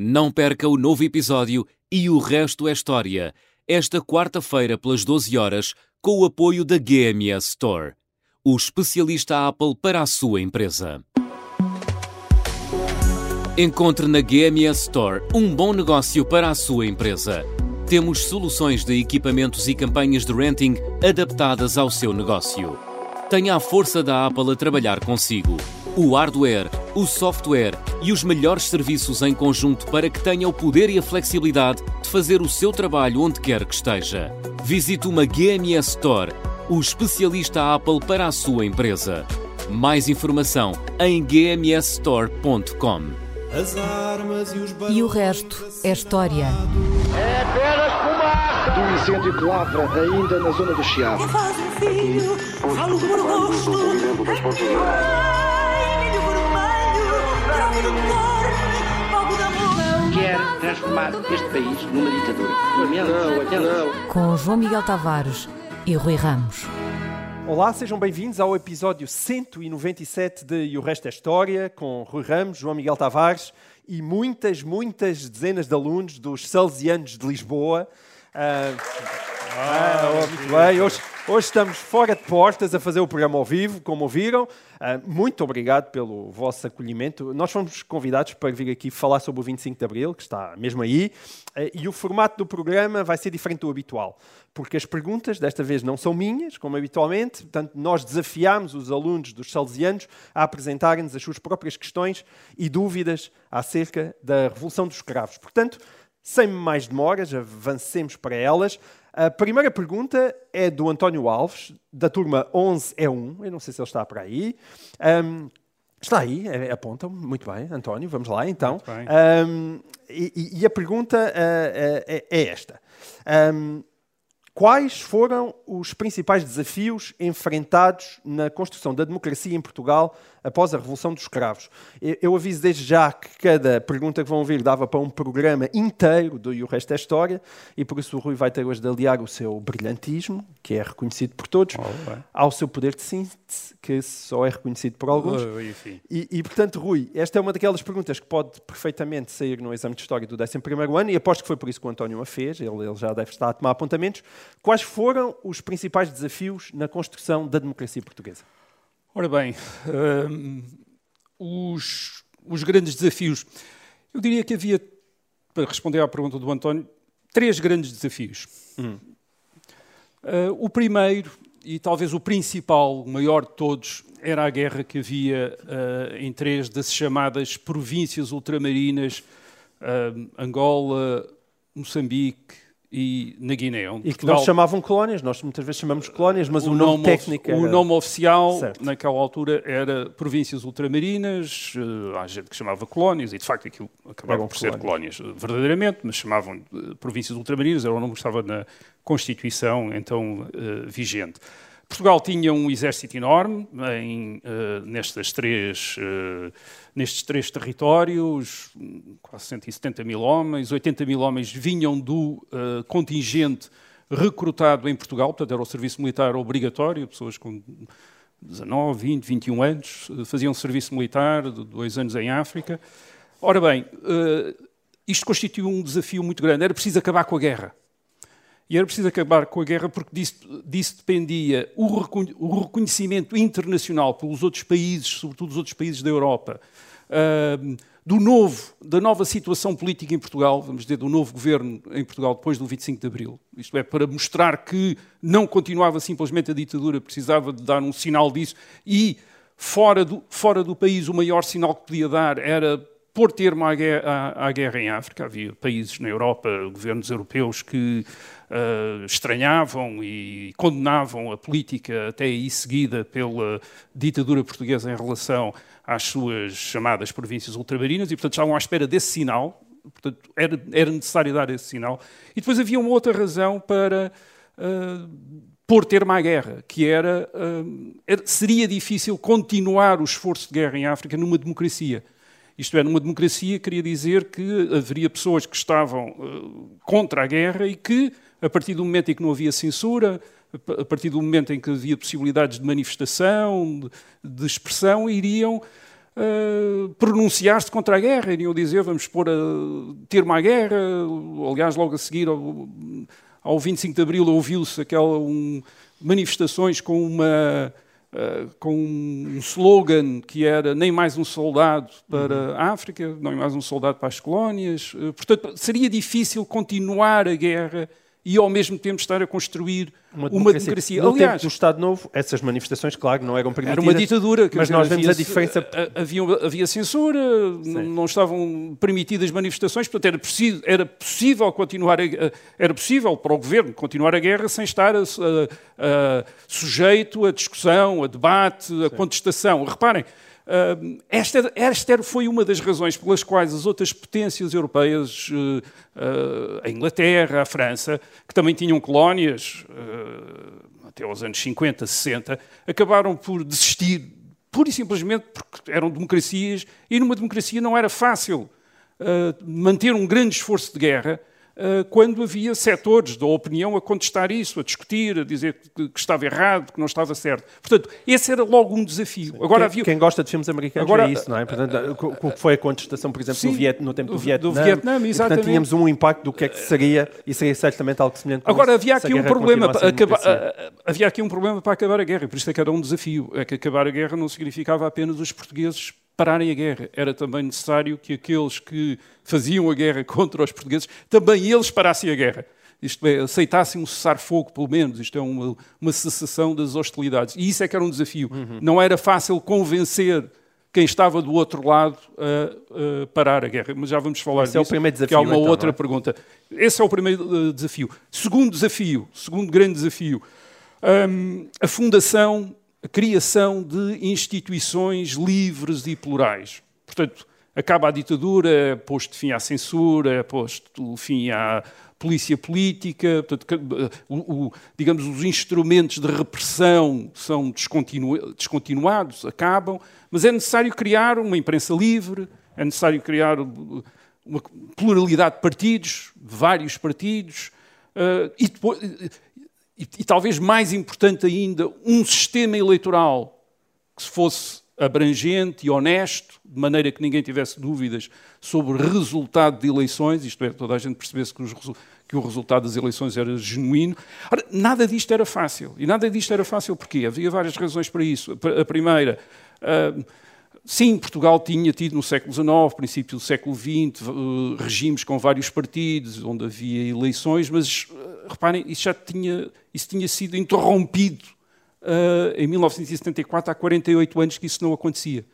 Não perca o novo episódio e o resto é história. Esta quarta-feira, pelas 12 horas, com o apoio da GMS Store, o especialista Apple para a sua empresa. Encontre na GMS Store um bom negócio para a sua empresa. Temos soluções de equipamentos e campanhas de renting adaptadas ao seu negócio. Tenha a força da Apple a trabalhar consigo. O hardware, o software e os melhores serviços em conjunto para que tenha o poder e a flexibilidade de fazer o seu trabalho onde quer que esteja. Visite uma GMS Store, o especialista Apple para a sua empresa. Mais informação em gmsstore.com. As armas e os E o resto é história. É apenas fumaça! do incêndio que lavra ainda na zona do Chiado. faz um filho, falo por rosto. Quer transformar este país numa ditadura. Não, não. Com João Miguel Tavares e Rui Ramos. Olá, sejam bem-vindos ao episódio 197 de E o Resto é História, com Rui Ramos, João Miguel Tavares e muitas, muitas dezenas de alunos dos Salesianos de Lisboa. Ah, ah, muito bem, hoje, hoje estamos fora de portas a fazer o programa ao vivo, como ouviram. Ah, muito obrigado pelo vosso acolhimento. Nós fomos convidados para vir aqui falar sobre o 25 de Abril, que está mesmo aí, Ah, e o formato do programa vai ser diferente do habitual, porque as perguntas desta vez não são minhas, como habitualmente, portanto, nós desafiámos os alunos dos Salesianos a apresentarem-nos as suas próprias questões e dúvidas acerca da Revolução dos Escravos. Portanto, sem mais demoras, avancemos para elas. A primeira pergunta é do António Alves, da turma 11E1. Eu não sei se ele está por aí. Ahm, está aí, é- apontam. Muito bem, António, vamos lá então. Ahm, e, e- a pergunta ah, é, é esta. Ahm, Quais foram os principais desafios enfrentados na construção da democracia em Portugal após a Revolução dos Escravos? Eu aviso desde já que cada pergunta que vão ouvir dava para um programa inteiro do E o Resto é História, e por isso o Rui vai ter hoje de aliar o seu brilhantismo, que é reconhecido por todos, Oh, ao seu poder de síntese, que só é reconhecido por alguns. Oh. E, e, portanto, Rui, esta é uma daquelas perguntas que pode perfeitamente sair no exame de História do 11º ano, e aposto que foi por isso que o António a fez, ele, ele já deve estar a tomar apontamentos. Quais foram os principais desafios na construção da democracia portuguesa? Ora bem, hum, os, os grandes desafios. Eu diria que havia, para responder à pergunta do António, três grandes desafios. Uh, o primeiro, e talvez o principal, o maior de todos, era a guerra que havia uh, em três das chamadas províncias ultramarinas, uh, Angola, Moçambique e na Guiné. onde E que Portugal- não chamavam colónias, nós muitas vezes chamamos colónias, mas o, nome, of- técnico era... o nome oficial Certo. naquela altura era províncias ultramarinas, eh, há gente que chamava colónias, e de facto aquilo acabava por ser colónias. eh, verdadeiramente, mas chamavam eh, províncias ultramarinas, era o nome que estava na Constituição então vigente. Portugal tinha um exército enorme em, eh, nestas três, eh, nestes três territórios, quase 170 mil homens, 80 mil homens vinham do eh, contingente recrutado em Portugal, portanto era o serviço militar obrigatório, pessoas com 19, 20, 21 anos faziam serviço militar, dois anos em África. Ora bem, isto constituiu um desafio muito grande, era preciso acabar com a guerra. E era preciso acabar com a guerra porque disso, disso dependia o, recon- o reconhecimento internacional pelos outros países, sobretudo os outros países da Europa, ahm, do novo, da nova situação política em Portugal, vamos dizer, do novo governo em Portugal depois do 25 de Abril. Isto é, para mostrar que não continuava simplesmente a ditadura, precisava de dar um sinal disso e fora do, fora do país o maior sinal que podia dar era pôr termo à guerra, à- à guerra em África. Havia países na Europa, governos europeus que ah, estranhavam e condenavam a política até aí seguida pela ditadura portuguesa em relação às suas chamadas províncias ultramarinas e, portanto, estavam à espera desse sinal. Portanto, era, era necessário dar esse sinal. E depois havia uma outra razão para ah, pôr termo à guerra, que era, era- seria difícil continuar o esforço de guerra em África numa democracia. Isto é, numa democracia queria dizer que haveria pessoas que estavam eh, contra a guerra e que, a partir do momento em que não havia censura, a pa- a partir do momento em que havia possibilidades de manifestação, de, de expressão, iriam uh, pronunciar-se contra a guerra, iriam dizer vamos pôr a termo à guerra. Aliás, logo a seguir ao, ao 25 de Abril ouviu-se aquela um, manifestações com uma Uh, com um slogan que era nem mais um soldado para uhum. a África, nem mais um soldado para as colónias. Uh, portanto, seria difícil continuar a guerra e ao mesmo tempo estar a construir uma democracia. Uma democracia. No Aliás, tempo do Estado Novo, essas manifestações, claro, não eram permitidas. Era uma ditadura. Mas nós vemos a diferença. Havia, havia censura, Sim. não estavam permitidas manifestações, portanto era, preciso, era possível continuar, a, era possível para o governo continuar a guerra sem estar a, a, sujeito a discussão, a debate, a Sim. contestação. Reparem, esta, esta foi uma das razões pelas quais as outras potências europeias, uh, uh, a Inglaterra, a França, que também tinham colónias uh, até aos anos 50, 60, acabaram por desistir, pura e simplesmente porque eram democracias e numa democracia não era fácil manter um grande esforço de guerra eh, quando havia setores da opinião a contestar isso, a discutir, a dizer que, estava errado, que não estava certo. Portanto, esse era logo um desafio. Agora, quem, havia... quem gosta de filmes americanos Agora, é isso, não é? Portanto, o que foi a contestação, por exemplo, sim, Viet... no tempo do, do Vietnã. Do Vietnã, exatamente. Portanto, tínhamos um impacto do que é que seria, e seria certamente algo semelhante Agora, havia aqui, um problema para acabar, havia aqui um problema para acabar a guerra, por isso é que era um desafio. É que acabar a guerra não significava apenas os portugueses pararem a guerra. Era também necessário que aqueles que faziam a guerra contra os portugueses, também eles parassem a guerra. Isto é, aceitassem um cessar-fogo, pelo menos. Isto é uma, uma cessação das hostilidades. E isso é que era um desafio. Uhum. Não era fácil convencer quem estava do outro lado a, a parar a guerra. Mas já vamos falar Esse disso. é o primeiro desafio. Que há uma então, outra é? pergunta. Esse é o primeiro uh, desafio. Segundo desafio, segundo grande desafio, um, a fundação a criação de instituições livres e plurais. Portanto, acaba a ditadura, posto fim à censura, posto fim à polícia política, portanto, o, o, digamos, os instrumentos de repressão são descontinu descontinuados, acabam, mas é necessário criar uma imprensa livre, é necessário criar uma pluralidade de partidos, vários partidos, uh, e depois e, e talvez mais importante ainda, um sistema eleitoral que fosse abrangente e honesto, de maneira que ninguém tivesse dúvidas sobre o resultado de eleições, isto é, toda a gente percebesse que, os, que o resultado das eleições era genuíno. Ora, nada disto era fácil. E nada disto era fácil porque havia várias razões para isso. A primeira, uh, sim, Portugal tinha tido no século XIX, princípio do século XX, uh, regimes com vários partidos, onde havia eleições, mas uh, reparem, isso já tinha isso tinha sido interrompido uh, em 1974, há 48 anos que isso não acontecia.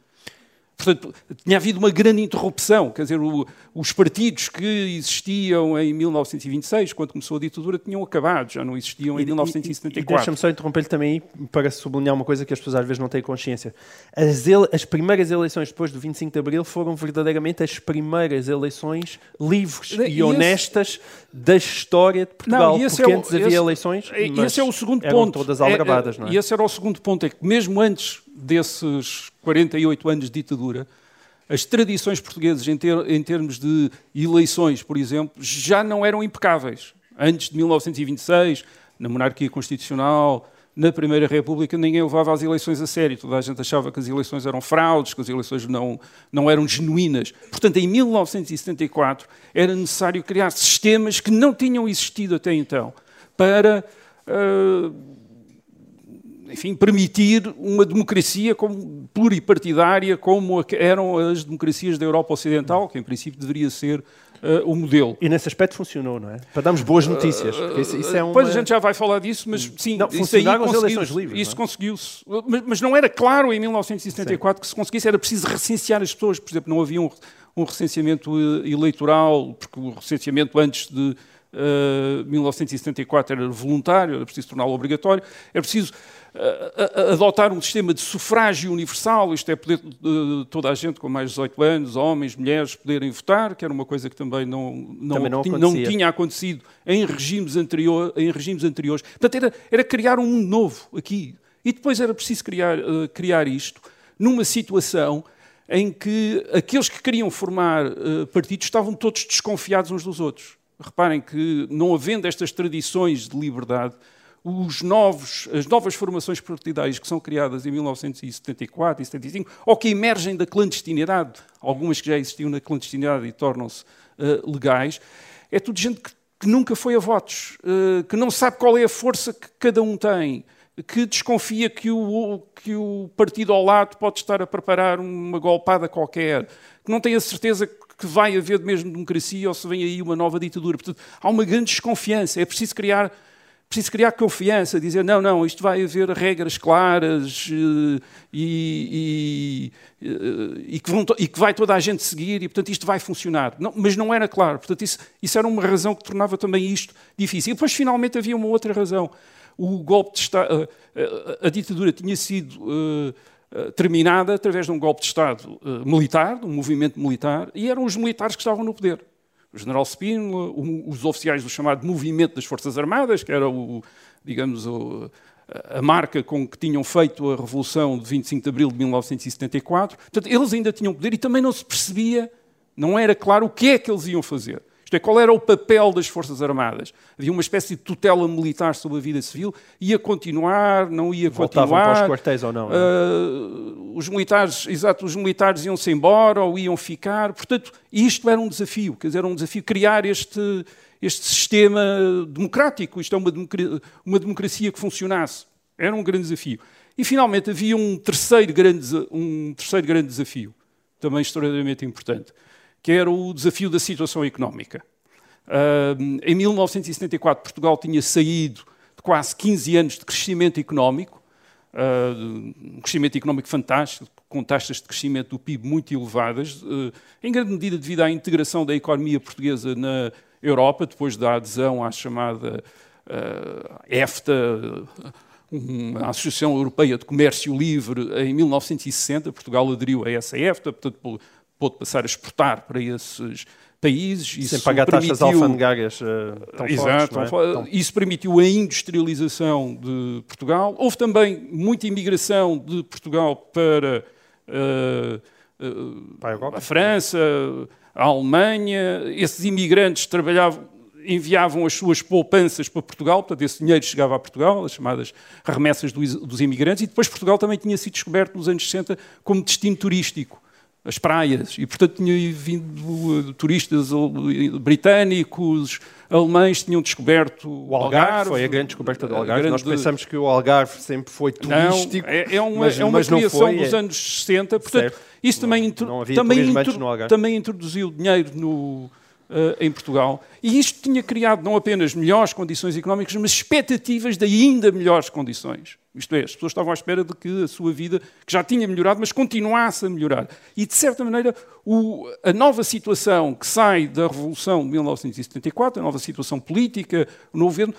Portanto, tinha havido uma grande interrupção. Quer dizer, o, os partidos que existiam em 1926, quando começou a ditadura, tinham acabado, já não existiam em e, 1974. E, e deixa-me só interromper-lhe também para sublinhar uma coisa que as pessoas às vezes não têm consciência. As, ele, as primeiras eleições depois do 25 de Abril foram verdadeiramente as primeiras eleições livres e, e honestas esse... da história de Portugal. Não, porque é o, antes havia esse, eleições, mas esse é o segundo eram ponto. todas aldrabadas, é, não é? E esse era o segundo ponto, é que mesmo antes desses 48 anos de ditadura, as tradições portuguesas em, ter, em, termos de eleições, por exemplo, já não eram impecáveis. Antes de 1926, na monarquia constitucional, na Primeira República, ninguém levava as eleições a sério. Toda a gente achava que as eleições eram fraudes, que as eleições não, não eram genuínas. Portanto, em 1974, era necessário criar sistemas que não tinham existido até então para. Uh, enfim, permitir uma democracia como pluripartidária, como eram as democracias da Europa Ocidental, que em princípio deveria ser uh, o modelo. E nesse aspecto funcionou, não é? Para darmos boas notícias. Isso, isso é uma... Pois a gente já vai falar disso, mas sim, não, isso aí as eleições livres. Isso é? conseguiu-se. Mas, mas, não era claro em 1974 sim. que se conseguisse, era preciso recensear as pessoas. Por exemplo, não havia um, um recenseamento eh, eleitoral, porque o recenseamento antes de. Uh, 1974 era voluntário, era preciso torná-lo obrigatório, era preciso adotar um sistema de sufrágio universal, isto é, poder toda a gente com mais de 18 anos, homens, mulheres, poderem votar, que era uma coisa que também não, não, também não, tinha, não tinha, acontecido em regimes, anterior, em regimes anteriores. Portanto, era, era, criar um mundo novo aqui. E depois era preciso criar, uh, criar isto numa situação em que aqueles que queriam formar uh, partidos estavam todos desconfiados uns dos outros. Reparem que, não havendo estas tradições de liberdade, os novos, as novas formações partidárias que são criadas em 1974 e 75, ou que emergem da clandestinidade, algumas que já existiam na clandestinidade e tornam-se uh, legais, é tudo gente que, que nunca foi a votos, uh, que não sabe qual é a força que cada um tem, que desconfia que o, que o partido ao lado pode estar a preparar uma golpada qualquer, que não tem a certeza que vai haver mesmo democracia ou se vem aí uma nova ditadura. Portanto, há uma grande desconfiança. É preciso criar preciso criar confiança, dizer não, não, isto vai haver regras claras eh, e, e, eh, e, que, vão, e que, vai toda a gente seguir e, portanto, isto vai funcionar. Não, mas não era claro. Portanto, isso, isso, era uma razão que tornava também isto difícil. E depois, finalmente, havia uma outra razão. O golpe de Estado, a, a, ditadura tinha sido terminada através de um golpe de Estado uh, militar, de um movimento militar, e eram os militares que estavam no poder o general Spínola, os oficiais do chamado Movimento das Forças Armadas, que era o, digamos, o, a marca com que tinham feito a Revolução de 25 de Abril de 1974. Portanto, eles ainda tinham poder e também não se percebia, não era claro o que é que eles iam fazer. Isto é, qual era o papel das Forças Armadas? Havia uma espécie de tutela militar sobre a vida civil, ia continuar, não ia Voltavam continuar. para os quartéis ou não? não? Uh, os militares, exato, os militares iam-se embora ou iam ficar. Portanto, isto era um desafio, quer dizer, era um desafio criar este, este sistema democrático, isto é uma democracia, uma democracia que funcionasse. Era um grande desafio. E finalmente havia um terceiro grande, um terceiro grande desafio, também extraordinariamente importante, que era o desafio da situação económica. Em 1974, Portugal tinha saído de quase 15 anos de crescimento económico, um crescimento económico fantástico, com taxas de crescimento do PIB muito elevadas, uh, em grande medida devido à integração da economia portuguesa na Europa, depois da adesão à chamada EFTA, a Associação Europeia de Comércio Livre, em 1960. Portugal aderiu a essa EFTA, portanto, pôde passar a exportar para esses países. Isso Sem pagar permitiu... taxas alfandegárias uh, tão Exato, fortes, é? Isso permitiu a industrialização de Portugal. Houve também muita imigração de Portugal para, uh, uh, para a França, a Alemanha. Esses imigrantes trabalhavam, enviavam as suas poupanças para Portugal, portanto, esse dinheiro chegava a Portugal, as chamadas remessas dos imigrantes, e depois Portugal também tinha sido descoberto nos anos 60 como destino turístico as praias. E, portanto, tinham vindo turistas britânicos, alemães, tinham descoberto o Algarve. Algarve foi a grande descoberta do Algarve. Nós pensamos que o Algarve sempre foi turístico. Não, é, é uma, mas, é uma criação foi, dos é... anos 60. Portanto, certo. isso também, não, não também, também introduziu dinheiro no uh, em Portugal. E isto tinha criado não apenas melhores condições económicas, mas expectativas de ainda melhores condições. Isto é, as pessoas estavam à espera de que a sua vida, que já tinha melhorado, mas continuasse a melhorar. E, de certa maneira, o, a nova situação que sai da Revolução de 1974, a nova situação política, o novo governo,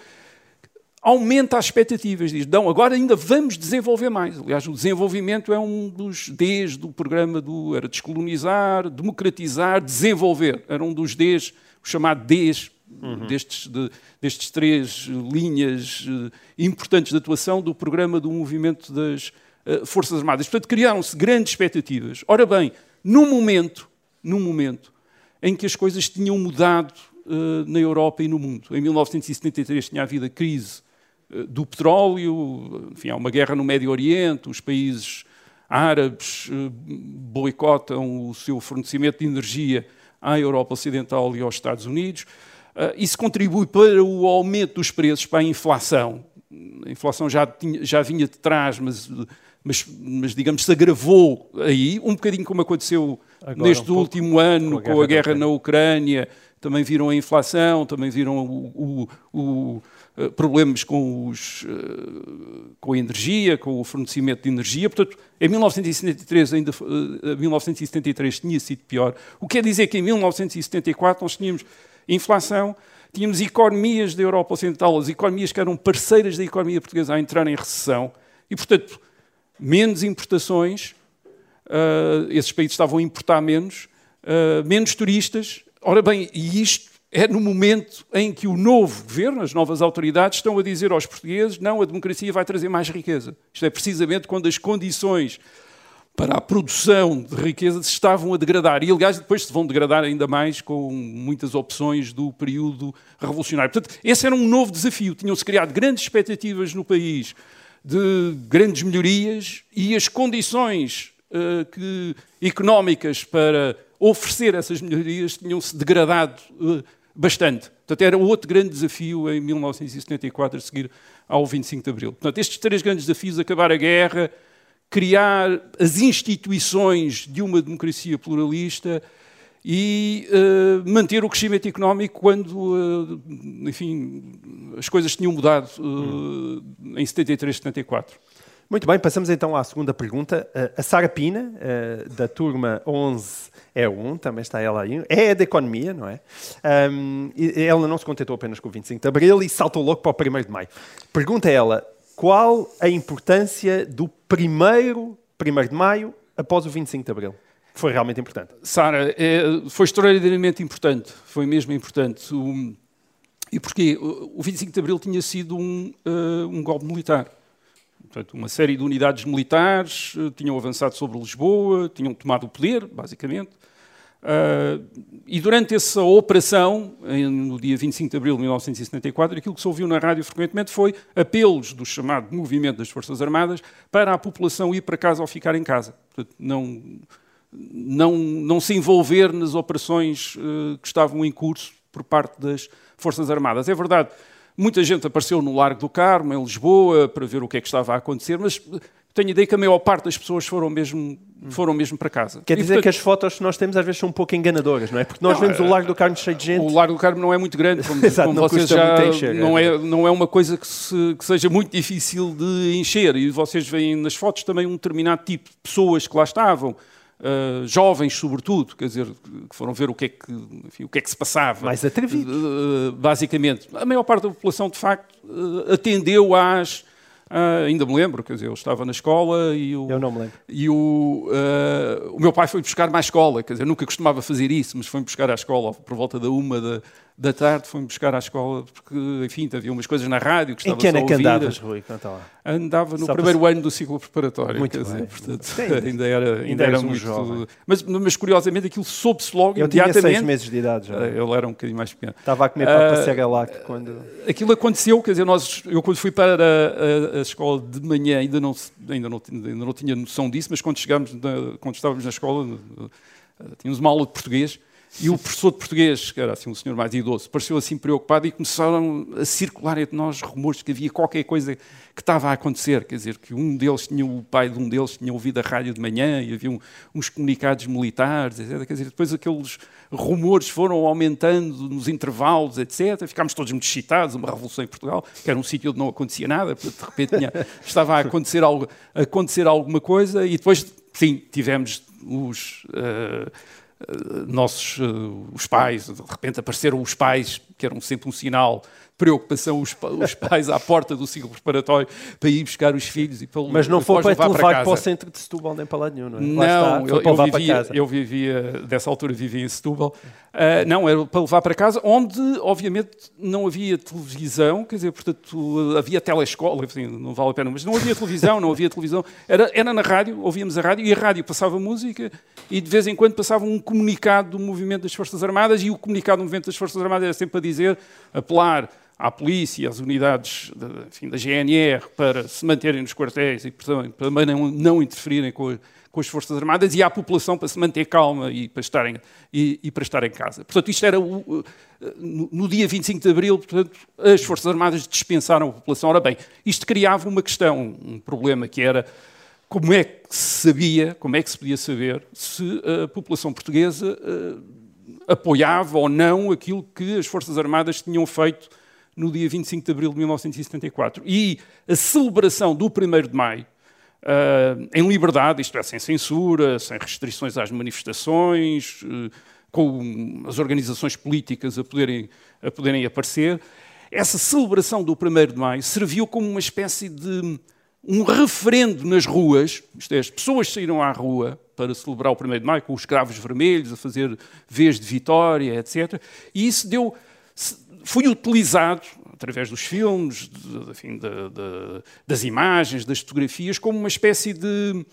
aumenta as expectativas. Diz, não, agora ainda vamos desenvolver mais. Aliás, o desenvolvimento é um dos Ds do programa do. Era descolonizar, democratizar, desenvolver. Era um dos Ds, o chamado Ds, uhum. destes, de, destes três linhas uh, importantes de atuação do programa do movimento das uh, Forças Armadas. Portanto, criaram-se grandes expectativas. Ora bem, num momento, num momento em que as coisas tinham mudado uh, na Europa e no mundo. Em 1973 tinha havido a crise eh, do petróleo, enfim, há uma guerra no Médio Oriente, os países árabes eh, boicotam o seu fornecimento de energia à Europa Ocidental e aos Estados Unidos. Eh, isso contribui para o aumento dos preços, para a inflação. A inflação já, tinha, já vinha de trás, mas, mas, mas, digamos, se agravou aí, um bocadinho como aconteceu Agora, neste um último ano, com a guerra, com a guerra na Ucrânia. Também viram a inflação, também viram o, o, o eh, problemas com, os, eh, com a energia, com o fornecimento de energia. Portanto, em 1973, ainda, 1973 eh, tinha sido pior. O que quer dizer que em 1974 nós tínhamos inflação, tínhamos economias da Europa Ocidental, as economias que eram parceiras da economia portuguesa a entrar em recessão, e, portanto, menos importações, uh, esses países estavam a importar menos, uh, menos turistas. Ora bem, e isto é no momento em que o novo governo, as novas autoridades, estão a dizer aos portugueses: não, a democracia vai trazer mais riqueza. Isto é precisamente quando as condições para a produção de riqueza se estavam a degradar. E, aliás, depois se vão degradar ainda mais com muitas opções do período revolucionário. Portanto, esse era um novo desafio. Tinham-se criado grandes expectativas no país de grandes melhorias e as condições uh, que, económicas para oferecer essas melhorias tinham-se degradado uh, bastante. Portanto, era outro grande desafio em 1974, a seguir ao 25 de Abril. Portanto, estes três grandes desafios, acabar a guerra, criar as instituições de uma democracia pluralista e uh, manter o crescimento económico quando, uh, enfim, as coisas tinham mudado uh, em 73, 74. Muito bem, passamos então à segunda pergunta. a Sara Pina, da turma 11 é 1, também está ela aí. É da economia, não é? Um, ela não se contentou apenas com o 25 de Abril e saltou logo para o 1 de Maio. Pergunta ela, qual a importância do primeiro 1 de Maio após o 25 de Abril? Foi realmente importante. Sara, é, foi extraordinariamente importante. Foi mesmo importante. O, e porquê? O 25 de Abril tinha sido um, uh, um golpe militar. Portanto, uma série de unidades militares uh, tinham avançado sobre Lisboa, tinham tomado o poder, basicamente. Uh, e durante essa operação, no dia 25 de abril de 1974, aquilo que se ouviu na rádio frequentemente foi apelos do chamado movimento das Forças Armadas para a população ir para casa ou ficar em casa. Portanto, não, não, não se envolver nas operações uh, que estavam em curso por parte das Forças Armadas. É verdade, muita gente apareceu no Largo do Carmo, em Lisboa, para ver o que é que estava a acontecer, mas tenho ideia que a maior parte das pessoas foram mesmo, foram mesmo para casa. Quer dizer e, portanto, que as fotos que nós temos às vezes são um pouco enganadoras, não é? Porque nós não, vemos o Largo do Carmo cheio de gente. O Largo do Carmo não é muito grande, como, Exato, como vocês já... Encher, não, é, não é uma coisa que, se, que, seja muito difícil de encher. E vocês veem nas fotos também um determinado tipo de pessoas que lá estavam. Uh, jovens, sobretudo, quer dizer, que foram ver o que é que, enfim, o que, é que se passava. Mais atrevido. Uh, basicamente. A maior parte da população, de facto, uh, atendeu às Uh, ainda me lembro, quer dizer, eu estava na escola e o, eu não me lembro. E o, uh, o meu pai foi buscar mais escola, quer dizer, nunca costumava fazer isso, mas foi buscar à escola por volta da uma da, da tarde, foi-me buscar à escola, porque, enfim, havia umas coisas na rádio que estava Em que ano é que andavas, Rui? Conta lá. Andava no Só primeiro para... ano do ciclo preparatório, muito quer bem. dizer, portanto, ainda era, ainda, ainda era um muito... Jovem. Mas, mas, curiosamente, aquilo soube-se logo eu imediatamente. Eu tinha seis meses de idade já. Ele era um bocadinho mais pequeno. Estava a comer papa uh, cega lá quando... Aquilo aconteceu, quer dizer, nós, eu quando fui para a, a, a escola de manhã ainda não, ainda, não, ainda não tinha noção disso, mas quando chegámos, na, quando estávamos na escola, tínhamos uma aula de português, e o professor de português, que era assim um senhor mais idoso, pareceu assim preocupado e começaram a circular entre nós rumores que havia qualquer coisa que estava a acontecer. Quer dizer, que um deles tinha, o pai de um deles tinha ouvido a rádio de manhã e havia uns comunicados militares, etc. Quer dizer, depois aqueles rumores foram aumentando nos intervalos, etc. Ficámos todos muito excitados, uma revolução em Portugal, que era um sítio onde não acontecia nada, de repente tinha, estava a acontecer, algo, a acontecer alguma coisa e depois, sim, tivemos os... Uh, nossos uh, os pais, de repente apareceram os pais, que eram sempre um sinal preocupação os, os pais à porta do ciclo preparatório para ir buscar os filhos e para Mas não foi para te levar para, para, o centro de Setúbal nem para lá nenhum, não é? Não, eu, eu, vivia, eu, vivia, dessa altura vivia em Setúbal. Uh, não, era para levar para casa, onde obviamente não havia televisão, quer dizer, portanto havia telescola, enfim, não vale a pena, mas não havia televisão, não havia televisão. Era, era na rádio, ouvíamos a rádio e a rádio passava música e de vez em quando passava um comunicado do movimento das Forças Armadas e o comunicado do movimento das Forças Armadas era sempre a dizer, apelar à polícia às unidades de, enfim, da GNR para se manterem nos quartéis e para não, não interferirem com, com, as Forças Armadas e à população para se manter calma e para estarem, e, e para estar em casa. Portanto, isto era o, no, no, dia 25 de Abril, portanto, as Forças Armadas dispensaram a população. Ora bem, isto criava uma questão, um problema que era como é que se sabia, como é que se podia saber se a população portuguesa uh, apoiava ou não aquilo que as Forças Armadas tinham feito no dia 25 de abril de 1974. E a celebração do 1 de maio, uh, em liberdade, isto é, sem censura, sem restrições às manifestações, uh, com as organizações políticas a poderem, a poderem aparecer, essa celebração do 1 de maio serviu como uma espécie de um referendo nas ruas, isto é, as pessoas saíram à rua para celebrar o 1 de maio com os cravos vermelhos, a fazer vez de vitória, etc. E isso deu foi utilizado, através dos filmes, de, enfim, de, de, das imagens, das fotografias, como uma espécie de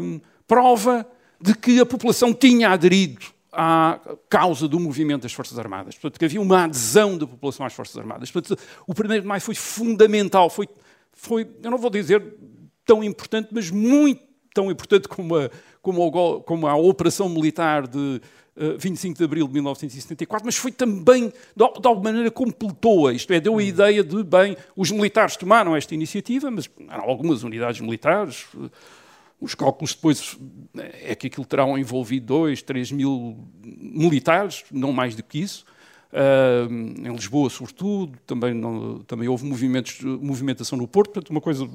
hum, prova de que a população tinha aderido à causa do movimento das Forças Armadas. Portanto, que havia uma adesão da população às Forças Armadas. Portanto, o 1 de Maio foi fundamental, foi, foi, eu não vou dizer tão importante, mas muito tão importante como a, como a, como a operação militar de uh, 25 de abril de 1974, mas foi também, de, de alguma maneira, completou-a. Isto é, deu a ideia de, bem, os militares tomaram esta iniciativa, mas eram algumas unidades militares. Uh, os cálculos depois é que aquilo terão envolvido 2, 3 mil militares, não mais do que isso. Uh, em Lisboa, sobretudo, também, não, também houve movimentos, movimentação no Porto, portanto, uma coisa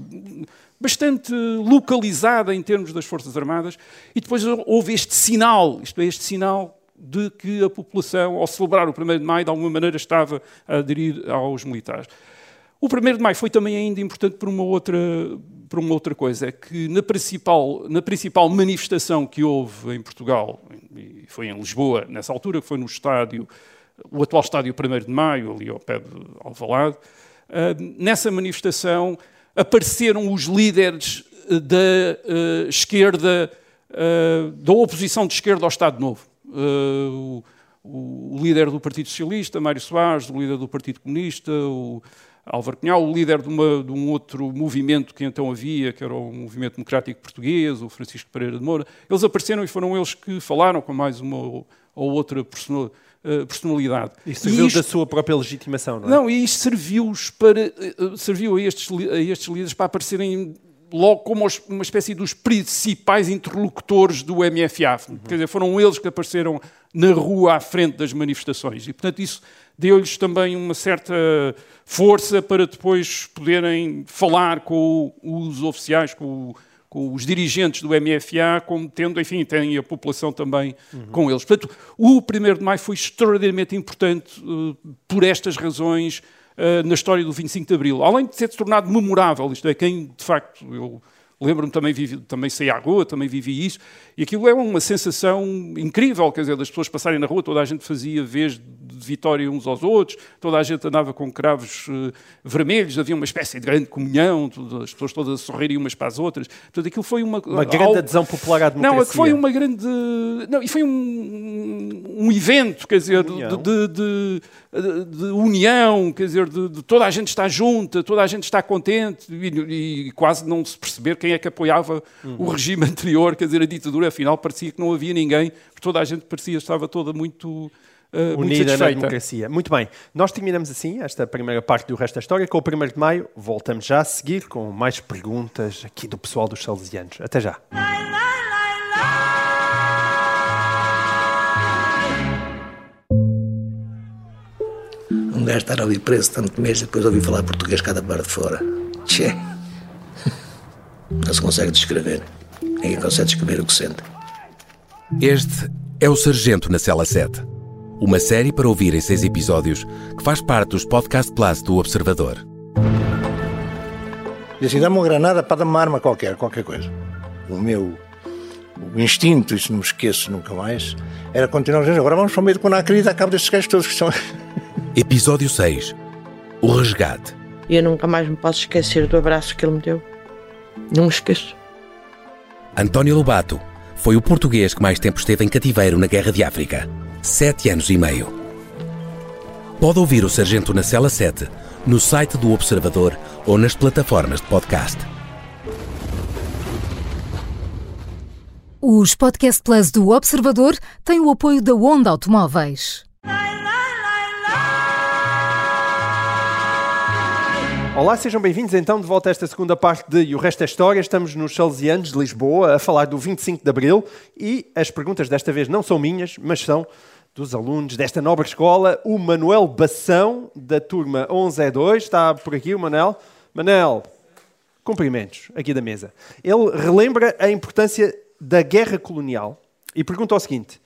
bastante localizada em termos das Forças Armadas. E depois houve este sinal, isto é, este sinal de que a população, ao celebrar o 1 de Maio, de alguma maneira estava a aderir aos militares. O 1 de Maio foi também ainda importante por uma outra, por uma outra coisa, é que na principal, na principal manifestação que houve em Portugal, e foi em Lisboa, nessa altura, que foi no estádio, o atual estádio 1 de Maio, ali ao pé de Alvalade, uh, nessa manifestação apareceram os líderes eh, da uh, esquerda, da oposição de esquerda ao Estado Novo. O, líder do Partido Socialista, Mário Soares, o líder do Partido Comunista, o Álvaro Cunhal, o líder de, uma, de, um outro movimento que então havia, que era o Movimento Democrático Português, o Francisco Pereira de Moura, eles apareceram e foram eles que falaram com mais uma ou outra eh, personalidade. E serviu isto, da sua própria legitimação, não é? Não, e isto serviu-os para, eh, serviu a estes, a estes líderes para aparecerem logo como uma espécie dos principais interlocutores do MFA. Uhum. Quer dizer, foram eles que apareceram na rua à frente das manifestações. E, portanto, isso deu-lhes também uma certa força para depois poderem falar com os oficiais, com, com os dirigentes do MFA, como tendo, enfim, tem a população também uhum. com eles. Portanto, o 1 de Maio foi extraordinariamente importante uh, por estas razões uh, na história do 25 de Abril. Além de ter se tornado memorável, isto é, quem de facto, eu lembro-me também, vivi, também saí à rua, também vivi isso, e aquilo é uma sensação incrível, quer dizer, das pessoas passarem na rua, toda a gente fazia vez de vitória uns aos outros, toda a gente andava com cravos uh, vermelhos, havia uma espécie de grande comunhão, as pessoas todas a sorrirem umas para as outras. Portanto, aquilo foi uma... Uma grande algo... adesão popular à democracia. Não, foi uma grande... Não, e foi um, um evento, quer dizer, de, de, de, de, união, quer dizer, de, toda a gente está junta, toda a gente está contente, e, e quase não se perceber quem é que apoiava uhum. o regime anterior, quer dizer, a ditadura, afinal parecia que não havia ninguém, porque toda a gente parecia estava toda muito uh, unida na democracia. Muito bem, nós terminamos assim esta primeira parte do resto da história com o 1 de Maio. Voltamos já a seguir com mais perguntas aqui do pessoal dos Salesianos. Até já. Um gajo estar ali preso tanto mês depois ouvi falar português cada parte de fora. Tchê. Não se consegue descrever. Ninguém consegue descrever o que sente. Este é o Sargento na Cela 7 uma série para ouvir em seis episódios que faz parte dos Podcast Plus do Observador. E assim, dá-me uma granada para dar uma arma qualquer, qualquer coisa. O meu o instinto, isso não me esqueço nunca mais, era continuar a dizer, agora vamos para o meio do Conacri e dar cabo destes gajos todos que são... Episódio 6. O Resgate. E eu nunca mais me posso esquecer do abraço que ele me deu. Não me esqueço. António Lobato foi o português que mais tempo esteve em cativeiro na Guerra de África sete anos e meio. Pode ouvir o Sargento na Cela 7 no site do Observador ou nas plataformas de podcast. Os Podcast Plus do Observador têm o apoio da Onda Automóveis. Olá, sejam bem-vindos então de volta a esta segunda parte de E o Resto é História. Estamos nos Salesianos de Lisboa a falar do 25 de Abril e as perguntas desta vez não são minhas, mas são dos alunos desta nobre escola, o Manuel Bação, da turma 11E2. Está por aqui o Manel. Manel, cumprimentos aqui da mesa. Ele relembra a importância da guerra colonial e pergunta o seguinte: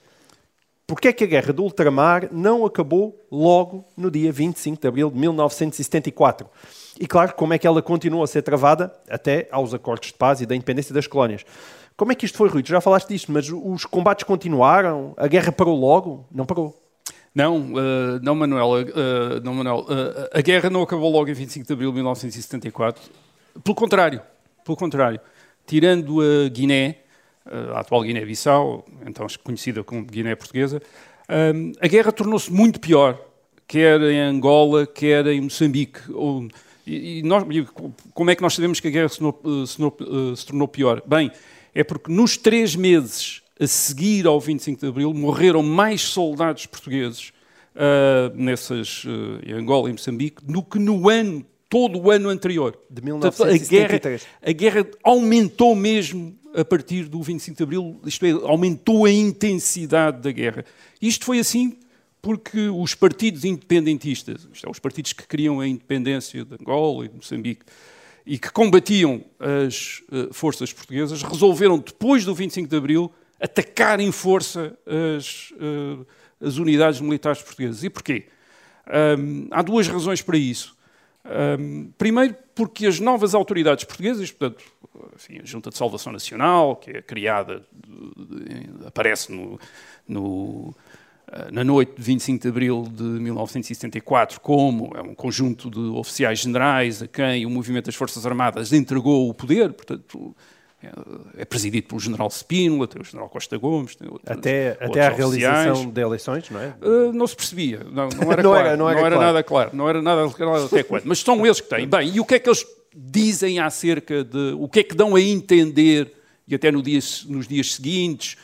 Porquê é que a guerra do ultramar não acabou logo no dia 25 de abril de 1974? E claro, como é que ela continuou a ser travada até aos acordos de paz e da independência das colónias? Como é que isto foi, Rui? Tu já falaste disto, mas os combates continuaram? A guerra parou logo? Não parou. Não, uh, não, Manuel. Uh, não, Manuel uh, a guerra não acabou logo em 25 de abril de 1974. Pelo contrário, pelo contrário. tirando a Guiné, a atual Guiné-Bissau, então conhecida como Guiné Portuguesa, a guerra tornou-se muito pior, quer em Angola, quer em Moçambique. E, nós, como é que nós sabemos que a guerra se tornou, se, tornou, se tornou, pior? Bem, é porque nos três meses a seguir ao 25 de Abril morreram mais soldados portugueses uh, nessas, uh, em Angola e Moçambique do que no ano, todo o ano anterior. De 1973. A guerra, a guerra aumentou mesmo a partir do 25 de Abril, isto é, aumentou a intensidade da guerra. Isto foi assim porque os partidos independentistas, isto é, os partidos que queriam a independência de Angola e de Moçambique, e que combatiam as uh, forças portuguesas, resolveram, depois do 25 de Abril, atacar em força as, uh, as unidades militares portuguesas. E porquê? Um, há duas razões para isso. Um, primeiro, porque as novas autoridades portuguesas, portanto, enfim, a Junta de Salvação Nacional, que é criada, aparece no, no eh, na noite de 25 de abril de 1974, como é um conjunto de oficiais generais a quem o movimento das Forças Armadas entregou o poder, portanto, é, é presidido pelo general Spínola, tem o general Costa Gomes, outros, até, outros até a realização de eleições, não é? Uh, não se percebia, não, não era, não claro, era, não era, não era claro. nada claro, não era nada claro até quando, mas são eles que têm. Bem, e o que é que eles dizem acerca de, o que é que dão a entender, e até no dia, nos dias seguintes,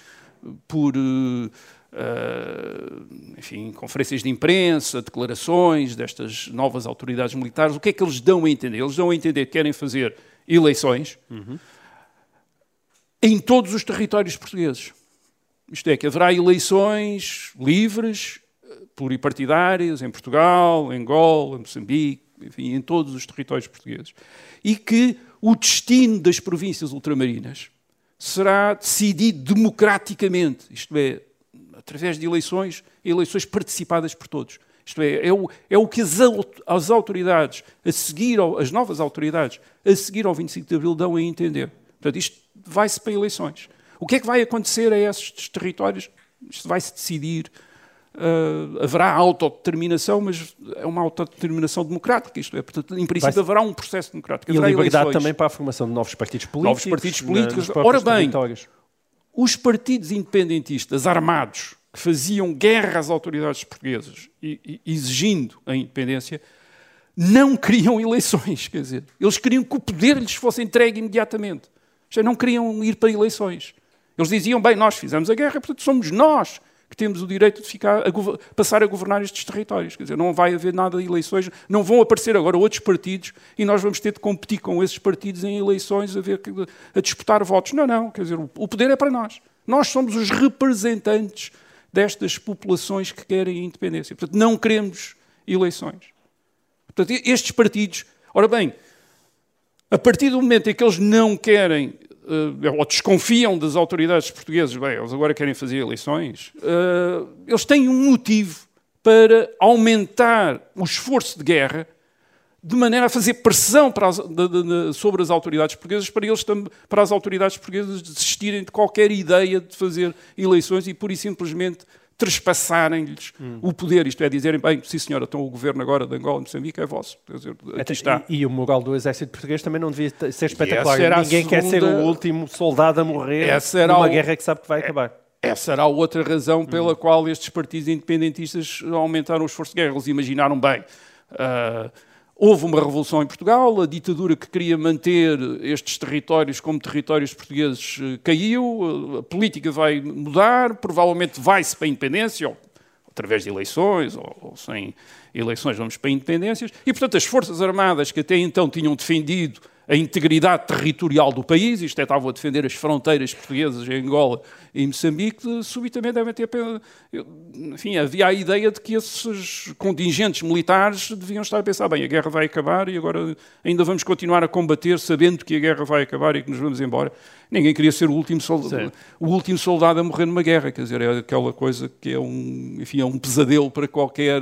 por... Uh, Uh, enfim, conferências de imprensa, declarações destas novas autoridades militares, o que é que eles dão a entender? Eles dão a entender que querem fazer eleições uhum. em todos os territórios portugueses. Isto é, que haverá eleições livres, pluripartidárias, em Portugal, em Angola, Moçambique, enfim, em todos os territórios portugueses. E que o destino das províncias ultramarinas será decidido democraticamente, isto é, através de eleições, eleições participadas por todos. Isto é, é o, é o que as, as autoridades, a seguir, as novas autoridades, a seguir ao 25 de Abril, dão a entender. Portanto, isto vai-se para eleições. O que é que vai acontecer a esses territórios? Isto vai-se decidir. Uh, haverá autodeterminação, mas é uma autodeterminação democrática, isto é, portanto, em princípio haverá um processo democrático. E liberdade eleições. também para a formação de novos partidos políticos. Novos partidos políticos. Ora bem, os partidos independentistas armados que faziam guerra às autoridades portuguesas, exigindo a independência, não queriam eleições, quer dizer, eles queriam que o poder lhes fosse entregue imediatamente. Já não queriam ir para eleições. Eles diziam, bem, nós fizemos a guerra, portanto somos nós que temos o direito de ficar a passar a governar estes territórios. Quer dizer, não vai haver nada de eleições, não vão aparecer agora outros partidos e nós vamos ter de competir com esses partidos em eleições a, ver, a disputar votos. Não, não, quer dizer, o poder é para nós. Nós somos os representantes destas populações que querem a independência. Portanto, não queremos eleições. Portanto, estes partidos, ora bem, a partir do momento em que eles não querem uh, ou desconfiam das autoridades portuguesas, bem, eles agora querem fazer eleições, uh, eles têm um motivo para aumentar o esforço de guerra de maneira a fazer pressão as, de, de, sobre as autoridades portuguesas para eles para as autoridades portuguesas desistirem de qualquer ideia de fazer eleições e pura e simplesmente trespassarem-lhes hum. o poder, isto é, dizerem, bem, sim senhora, então o governo agora de Angola e Moçambique é vosso. Dizer, aqui está. E, e, o moral do exército português também não devia ser espetacular. Ninguém segunda... quer ser o último soldado a morrer essa numa o... guerra que sabe que vai acabar. Essa será outra razão pela hum. qual estes partidos independentistas aumentaram o esforço de guerra. Eles imaginaram bem... Uh, Houve uma revolução em Portugal, a ditadura que queria manter estes territórios como territórios portugueses eh, caiu, a política vai mudar, provavelmente vai-se para a independência, ou através de eleições, ou, ou sem eleições vamos para independências, e portanto as Forças Armadas que até então tinham defendido a integridade territorial do país, isto é, estavam a defender as fronteiras portuguesas em Angola e Moçambique, subitamente devem ter. Enfim, havia a ideia de que esses contingentes militares deviam estar a pensar: bem, a guerra vai acabar e agora ainda vamos continuar a combater sabendo que a guerra vai acabar e que nos vamos embora. Ninguém queria ser o último, soldado, o último soldado a morrer numa guerra, quer dizer, é aquela coisa que é um, enfim, é um pesadelo para qualquer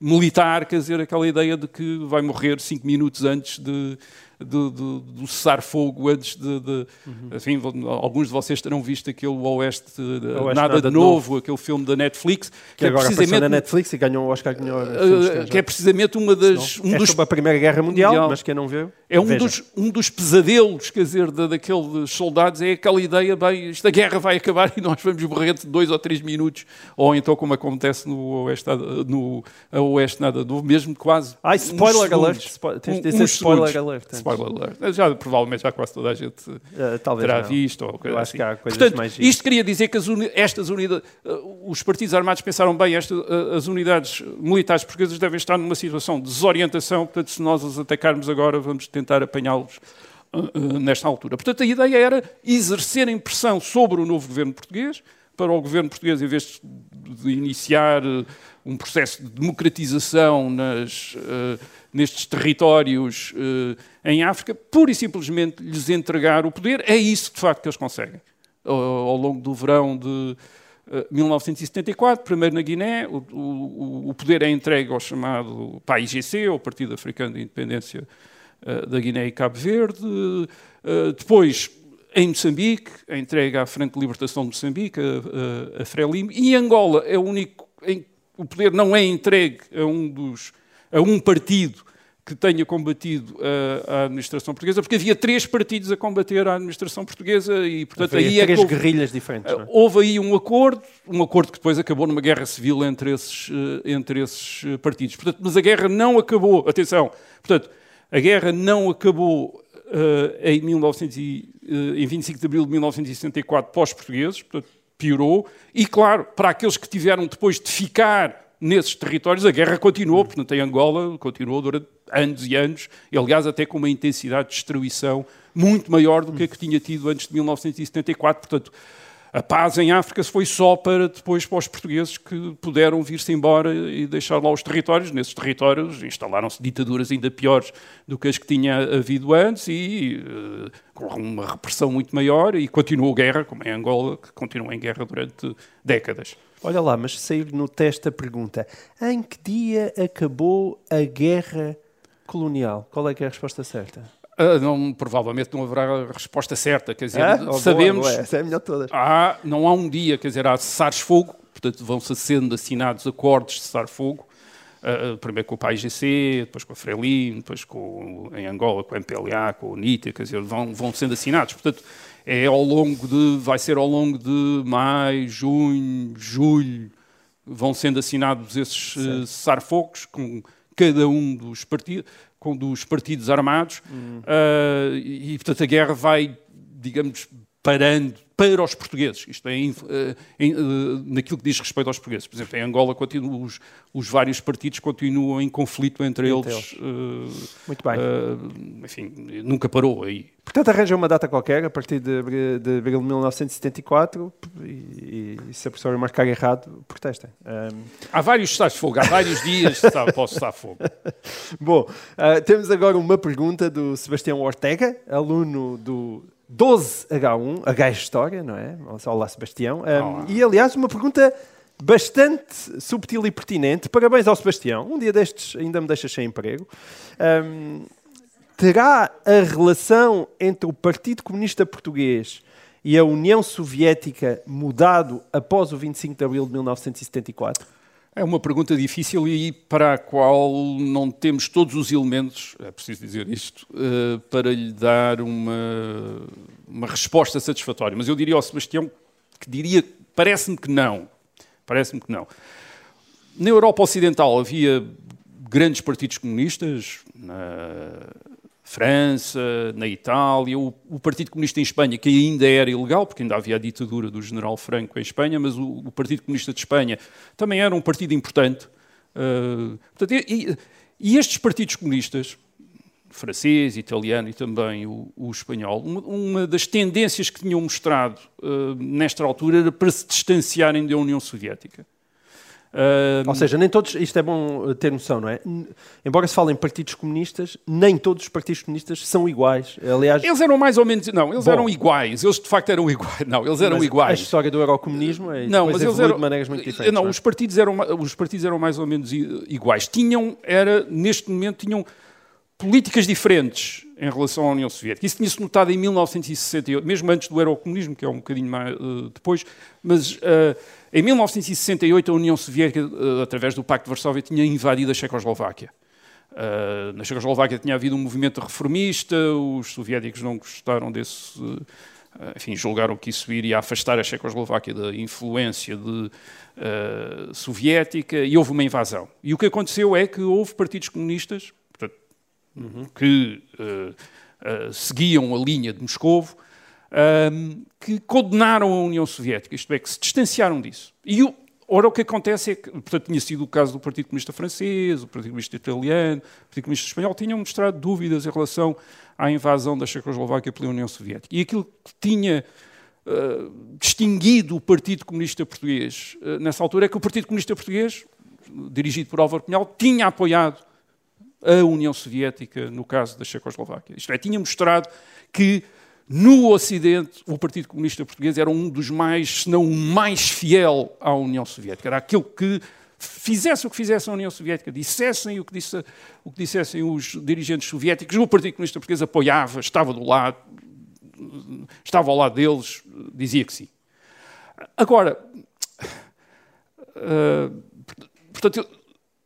militar, quer dizer, aquela ideia de que vai morrer cinco minutos antes de do, do, do cessar-fogo antes de. de uhum. Enfim, alguns de vocês terão visto aquele Oeste, Oeste nada, nada, de novo, novo, aquele filme da Netflix. Que, que é agora precisamente na Netflix e ganhou o Oscar. Ganhou uh, que é precisamente uma das. Um é dos, sobre a Primeira Guerra Mundial, mundial, mas quem não viu. É um dos, um dos pesadelos, quer dizer, da, daqueles soldados, é aquela ideia, bem, esta guerra vai acabar e nós vamos morrer de dois ou três minutos, ou então como acontece no Oeste, no Oeste nada novo, mesmo quase. Ai, spoiler alert! Spo tens de dizer spoiler alert. Spoiler alert. Já, provavelmente já quase toda a gente uh, terá não. visto. Ou coisa assim. Portanto, mais isto queria dizer que uni estas unidades, uh, os partidos armados pensaram bem, esta, uh, as unidades militares portuguesas devem estar numa situação de desorientação, portanto, se nós as atacarmos agora, vamos tentar apanhá-los nesta altura. Portanto, a ideia era exercerem pressão sobre o novo governo português, para o governo português, em vez de iniciar um processo de democratização nas, nestes territórios uh, em África, pura e simplesmente lhes entregar o poder. É isso, de facto, que eles conseguem. Ao, ao longo do verão de uh, eh, 1974, primeiro na Guiné, o, o, o, poder é entregue ao chamado PAIGC, ao Partido Africano de Independência da Guiné e Cabo Verde. depois, em Moçambique, é entregue à Frente de Libertação de Moçambique, a, a, a Frelimo, e Angola é o único em o poder não é entregue a um, dos, a um partido que tenha combatido a, a, administração portuguesa, porque havia três partidos a combater a administração portuguesa e, portanto, havia aí é três houve, guerrilhas diferentes. É? Houve aí um acordo, um acordo que depois acabou numa guerra civil entre esses, eh, entre esses eh, partidos. Portanto, mas a guerra não acabou, atenção, portanto, a guerra não acabou uh, em, 1900 e, uh, em 25 de abril de 1964 pós-portugueses, portanto, piorou. E, claro, para aqueles que tiveram depois de ficar nesses territórios, a guerra continuou, portanto, em Angola continuou durante anos e anos, e aliás até com uma intensidade de destruição muito maior do que a que tinha tido antes de 1974. Portanto, a paz em África foi só para depois para os portugueses que puderam vir-se embora e deixar lá os territórios. Nesses territórios instalaram-se ditaduras ainda piores do que as que tinha havido antes e uh, com uma repressão muito maior e continuou guerra, como em Angola, que continuou em guerra durante décadas. Olha lá, mas saiu no teste a pergunta: em que dia acabou a guerra colonial? Qual é que é a resposta certa? Uh, não, provavelmente não haverá resposta certa, quer dizer, ah, sabemos. Boa, é a melhor todas. Há, não há um dia, quer dizer, há cessares-fogo, portanto vão-se sendo assinados acordos de cessar-fogo, uh, primeiro com o PAIGC, depois com a Frelimo, depois com, em Angola com o MPLA, com o NITA, quer dizer, vão, vão sendo assinados. Portanto, é ao longo de, vai ser ao longo de maio, junho, julho, vão sendo assinados esses uh, cessar-fogos com cada um dos partidos com dos partidos armados hum. uh, e, portanto, a guerra vai, digamos, parando para os portugueses. Isto é, em, eh, em, uh, naquilo que diz respeito aos portugueses. Por exemplo, em Angola continua, os, os, vários partidos continuam em conflito entre, entre eles. eles. Uh, Muito bem. enfim, nunca parou aí. Portanto, arranja uma data qualquer, a partir de, de abril de 1974, e, e, se a professora marcar errado, protestem. Um... Há vários estados de fogo, há vários dias que posso estar fogo. Bom, uh, temos agora uma pergunta do Sebastião Ortega, aluno do 12H1, H História, não é? Olá, Sebastião. Um, E, aliás, uma pergunta bastante subtil e pertinente. Parabéns ao Sebastião. Um dia destes ainda me deixa sem emprego. Um, terá a relação entre o Partido Comunista Português e a União Soviética mudado após o 25 de abril de 1974? É uma pergunta difícil e para a qual não temos todos os elementos, é preciso dizer isto, uh, para lhe dar uma, uma resposta satisfatória. Mas eu diria ao Sebastião que diria, parece-me que não. Parece-me que não. Na Europa Ocidental havia grandes partidos comunistas, na França, na Itália, o, o, Partido Comunista em Espanha, que ainda era ilegal, porque ainda havia a ditadura do General Franco em Espanha, mas o, o Partido Comunista de Espanha também era um partido importante. Uh, portanto, e, e, estes partidos comunistas, francês, italiano e também o, o espanhol, uma, uma, das tendências que tinham mostrado uh, nesta altura era para se distanciarem da União Soviética. Uh, Ou seja, nem todos, isto é bom eh, ter noção, não é? Embora se fale em partidos comunistas, nem todos os partidos comunistas são iguais. Aliás, eles eram mais ou menos, não, eles bom, eram iguais. Eles de facto eram iguais. Não, eles eram iguais. A história do eurocomunismo é não, mas eles eram de maneiras muito diferentes. Não, não é? os partidos eram os partidos eram mais ou menos iguais. Tinham era neste momento tinham políticas diferentes em relação à União Soviética. Isso tinha-se notado em 1968, mesmo antes do Eurocomunismo, que é um bocadinho mais uh, depois, mas uh, em 1968 a União Soviética, uh, através do Pacto de Varsóvia, tinha invadido a Checoslováquia. na Checoslováquia tinha havido um movimento reformista, os soviéticos não gostaram desse enfim, julgaram que isso iria afastar a Checoslováquia da influência de, soviética e houve uma invasão. E o que aconteceu é que houve partidos comunistas que uh, uh, seguiam a linha de Moscovo que condenaram a União Soviética, isto é, que se distanciaram disso. E o, Ora, o que acontece é que, portanto, tinha sido o caso do Partido Comunista Francês, o Partido Comunista Italiano, o Partido Comunista Espanhol, tinham mostrado dúvidas em relação à invasão da Checoslováquia pela União Soviética. E aquilo que tinha uh, distinguido o Partido Comunista Português uh, nessa altura é que o Partido Comunista Português, dirigido por Álvaro Cunhal, tinha apoiado a União Soviética no caso da Checoslováquia. Isto é, tinha mostrado que no Ocidente o Partido Comunista Português era um dos mais, se não o mais fiel à União Soviética. Era aquele que fizesse o que fizesse a União Soviética, dissessem o que, disse, o que dissessem os dirigentes soviéticos, o Partido Comunista Português apoiava, estava do lado, estava ao lado deles, dizia que sim. Agora, uh, portanto,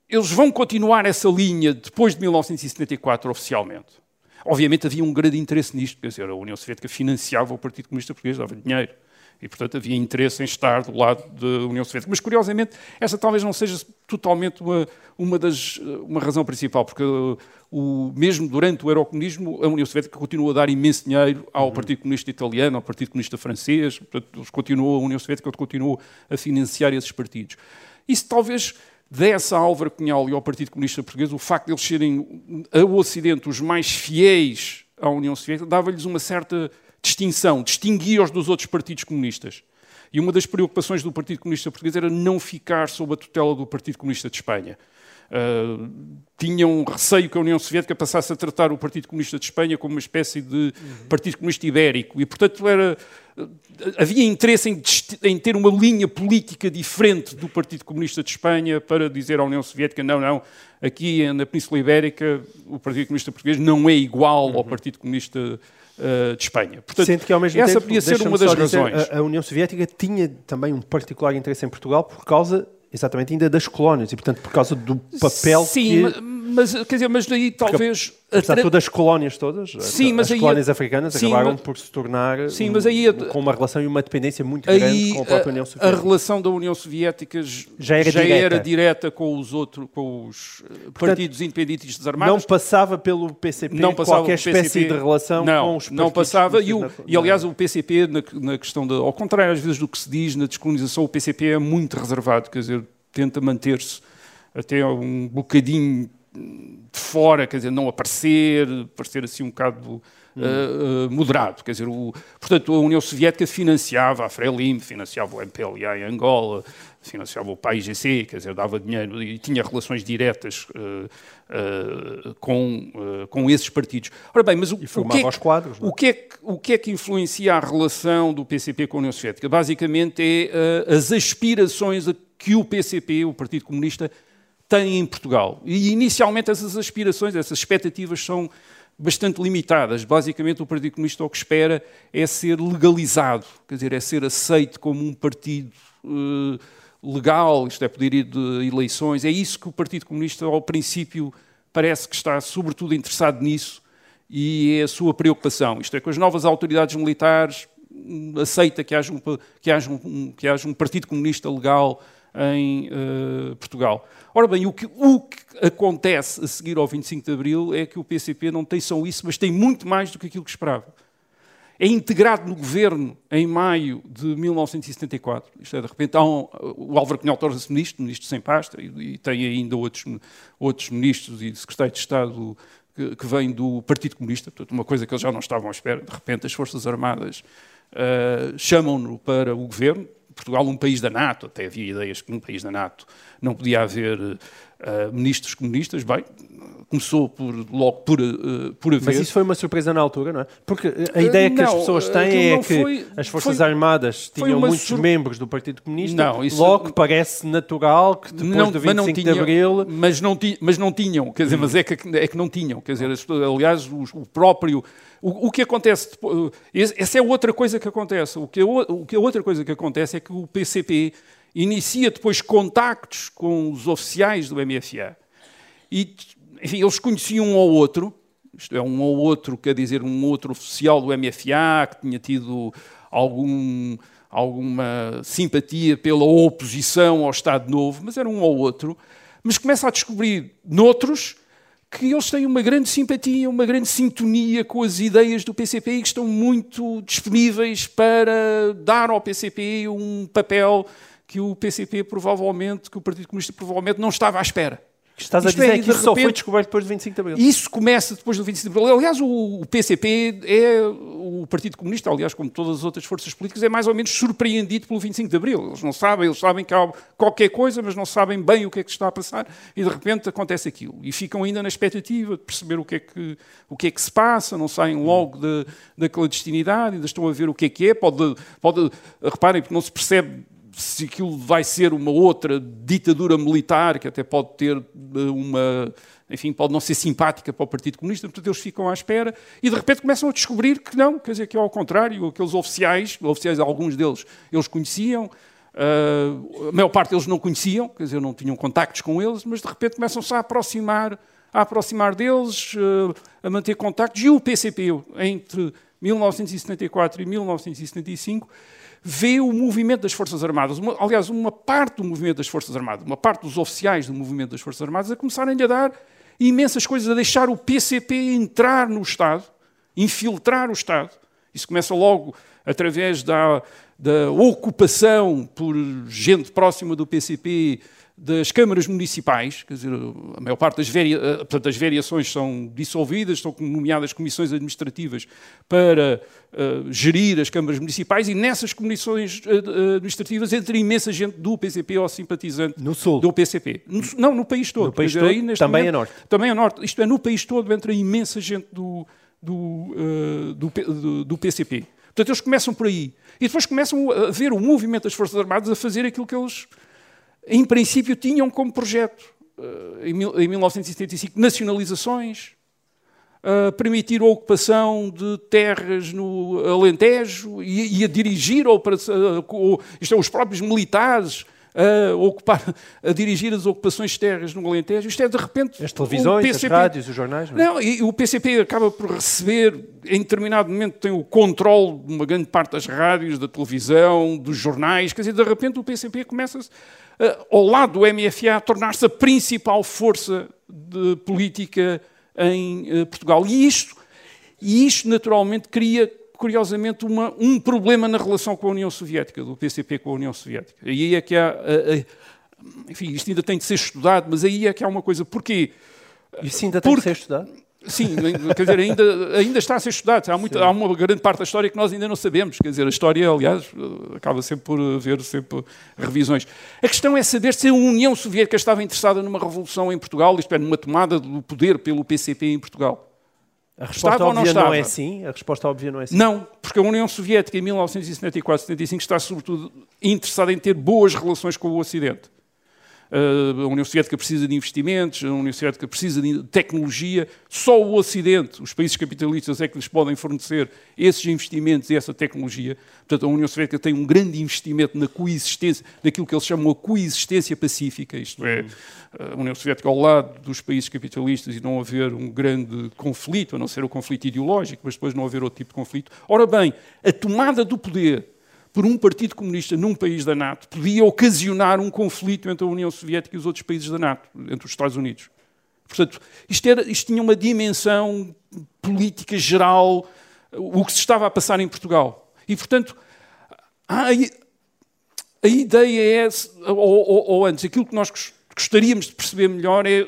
eles vão continuar essa linha depois de 1974 oficialmente. Obviamente havia um grande interesse nisto, quer dizer, a União Soviética financiava o Partido Comunista Português, dava dinheiro. E, portanto, havia interesse em estar do lado da União Soviética. Mas, curiosamente, essa talvez não seja totalmente uma, uma, das, uma razão principal, porque o, mesmo durante o eurocomunismo, a União Soviética continuou a dar imenso dinheiro ao uhum. Partido Comunista Italiano, ao Partido Comunista Francês, portanto, continuou, a União Soviética continuou a financiar esses partidos. Isso talvez desse a Álvaro Cunhal e ao Partido Comunista Português o facto de eles serem, ao Ocidente, os mais fiéis à União Soviética, dava-lhes uma certa distinção, distinguia-os dos outros partidos comunistas. E uma das preocupações do Partido Comunista Português era não ficar sob a tutela do Partido Comunista de Espanha. Uh, tinham receio que a União Soviética passasse a tratar o Partido Comunista de Espanha como uma espécie de uhum. Partido Comunista Ibérico. E, portanto, era, havia interesse em, em, ter uma linha política diferente do Partido Comunista de Espanha para dizer à União Soviética: não, não, aqui na Península Ibérica o Partido Comunista Português não é igual uhum. ao Partido Comunista uh, de Espanha. Portanto, Sente que ao mesmo essa tempo, podia ser uma das razões. A, União Soviética tinha também um particular interesse em Portugal por causa, exatamente, ainda das colónias e, portanto, por causa do papel Sim, que... mas, quer dizer, mas daí talvez... Apesar de todas as colónias todas, sim, mas as colónias africanas sim, acabaram mas, por se tornar sim, mas aí, com uma relação e uma dependência muito aí, grande com a própria União Soviética. A relação da União Soviética já era, já direta. era direta com os outros, com os eh, Portanto, partidos independentistas armados. Não passava pelo PCP não passava qualquer PCP, espécie de relação não, com os Não passava, e, o, e, aliás o PCP, na, na questão, de, ao contrário às vezes do que se diz na descolonização, o PCP é muito reservado, quer dizer, tenta manter-se até um bocadinho de fora, quer dizer, não aparecer, parecer assim um bocado uh, uh, moderado. Quer dizer, o, portanto, a União Soviética financiava a Frelimo, financiava o MPLA em Angola, financiava o PAIGC, quer dizer, dava dinheiro e tinha relações diretas uh, com, com esses partidos. Ora bem, mas o, o, que, é que, quadros, é? o, que é que, o que é que influencia a relação do PCP com a União Soviética? Basicamente é as aspirações a que o PCP, o Partido Comunista, tem em Portugal. E inicialmente essas aspirações, essas expectativas são bastante limitadas. Basicamente, o Partido Comunista o que espera é ser legalizado, quer dizer, é ser aceito como um partido uh, legal, isto é, poder ir de eleições. É isso que o Partido Comunista, ao princípio, parece que está sobretudo interessado nisso e é a sua preocupação. Isto é, com as novas autoridades militares, aceita que haja um, que haja um, que haja um Partido Comunista legal em uh, Portugal. Ora bem, o que, o que, acontece a seguir ao 25 de Abril é que o PCP não tem só isso, mas tem muito mais do que aquilo que esperava. É integrado no governo em maio de 1974. Isto é, de repente, um, o Álvaro Cunhal torna-se ministro, ministro sem pasta, e, e, tem ainda outros, outros ministros e secretários de Estado que, que vêm do Partido Comunista, portanto, uma coisa que eles já não estavam à espera. De repente, as Forças Armadas uh, chamam-no para o governo, Portugal um país da NATO, até havia ideias que num país da NATO não podia haver uh, ministros comunistas, bem, começou por, logo por, uh, por haver. Mas isso foi uma surpresa na altura, não é? Porque a ideia que não, as pessoas têm é que foi, as Forças foi, Armadas tinham muitos sur... membros do Partido Comunista, não, isso, logo parece natural que depois não, do 25 tinha, de Abril... Mas não, ti, mas não tinham, quer dizer, mas é que, é que não tinham, quer dizer, aliás, o, o próprio... O, o, que acontece, essa é outra coisa que acontece, o que, o que a outra coisa que acontece é que o PCP inicia depois contactos com os oficiais do MFA e, enfim, eles conheciam um ao outro, isto é, um ou outro, quer dizer, um outro oficial do MFA que tinha tido algum, alguma simpatia pela oposição ao Estado Novo, mas era um ou outro, mas começa a descobrir noutros que eles têm uma grande simpatia, uma grande sintonia com as ideias do PCP e que estão muito disponíveis para dar ao PCP um papel que o PCP provavelmente, que o Partido Comunista provavelmente não estava à espera. Estás a dizer é, que isso só foi descoberto depois do 25 de Abril. Isso começa depois do 25 de Abril. Aliás, o PCP é o Partido Comunista, aliás, como todas as outras forças políticas, é mais ou menos surpreendido pelo 25 de Abril. Eles não sabem, eles sabem que há qualquer coisa, mas não sabem bem o que é que está a passar e de repente acontece aquilo. E ficam ainda na expectativa de perceber o que é que, o que, é que se passa, não saem logo da, da clandestinidade, ainda estão a ver o que é que é. Pode, pode, reparem, porque não se percebe se aquilo vai ser uma outra ditadura militar, que até pode ter eh, uma. Enfim, pode não ser simpática para o Partido Comunista, portanto eles ficam à espera e de repente começam a descobrir que não, quer dizer, que é ao contrário, aqueles oficiais, oficiais, alguns deles, eles conheciam, uh, a maior parte deles não conheciam, quer dizer, não tinham contactos com eles, mas de repente começam-se a aproximar, a aproximar deles, uh, a manter contactos, e o PCP, entre 1974 e 1975, vê o movimento das Forças Armadas, uma, aliás, uma parte do movimento das Forças Armadas, uma parte dos oficiais do movimento das Forças Armadas, a começarem a dar imensas coisas, a deixar o PCP entrar no Estado, infiltrar o Estado. Isso começa logo através da, da ocupação por gente próxima do PCP das câmaras municipais, quer dizer, a maior parte das, varia, eh, portanto, variações são dissolvidas, estão nomeadas comissões administrativas para uh, gerir as câmaras municipais e nessas comissões uh, administrativas entra imensa gente do PCP ou simpatizante no sul. do PCP. No, não, no país todo. No país todo, aí, também momento, a norte. Também a norte. Isto é, no país todo entra imensa gente do, do, uh, do, do, do PCP. Portanto, eles começam por aí. E depois começam a ver o movimento das Forças Armadas a fazer aquilo que eles em princípio, tinham como projeto, eh, em 1975, nacionalizações, a permitir a ocupação de terras no Alentejo e, a dirigir a operação, isto é, os próprios militares a ocupar, a dirigir as ocupações de terras no Alentejo. Isto é, de repente... As televisões, PCP, as rádios, os jornais... Não, é? não e o PCP acaba por receber, em determinado momento, tem o controle de uma grande parte das rádios, da televisão, dos jornais. Quer dizer, de repente o PCP começa-se eh, ao lado do MFA, a tornar-se a principal força de política em uh, Portugal. E isto, e isto, naturalmente, cria, curiosamente, uma, um problema na relação com a União Soviética, do PCP com a União Soviética. E aí é que há. Uh, enfim, isto ainda tem de ser estudado, mas aí é que há uma coisa. Porquê? Isso ainda tem Porque, de ser estudado? Sim, quer dizer, ainda, ainda está a ser estudado. Há, muito, há, uma grande parte da história que nós ainda não sabemos. Quer dizer, a história, aliás, acaba sempre por haver sempre revisões. A questão é saber se a União Soviética estava interessada numa revolução em Portugal, isto é, numa tomada do poder pelo PCP em Portugal. A resposta estava óbvia não, não, é sim? A resposta óbvia não é sim? Não, porque a União Soviética em 1974-75 está sobretudo interessada em ter boas relações com o Ocidente. Uh, a União Soviética precisa de investimentos, a União Soviética precisa de tecnologia. Só o Ocidente, os países capitalistas, é que lhes podem fornecer esses investimentos e essa tecnologia. Portanto, a União Soviética tem um grande investimento na coexistência, naquilo que eles chamam a coexistência pacífica, isto é, a União Soviética ao lado dos países capitalistas e não haver um grande conflito, a não ser o conflito ideológico, mas depois não haver outro tipo de conflito. Ora bem, a tomada do poder por um partido comunista num país da NATO podia ocasionar um conflito entre a União Soviética e os outros países da NATO, entre os Estados Unidos. Portanto, isto, era, isto tinha uma dimensão política geral, o que se estava a passar em Portugal. E, portanto, a, a ideia é, ou, ou, ou, antes, aquilo que nós gostaríamos de perceber melhor é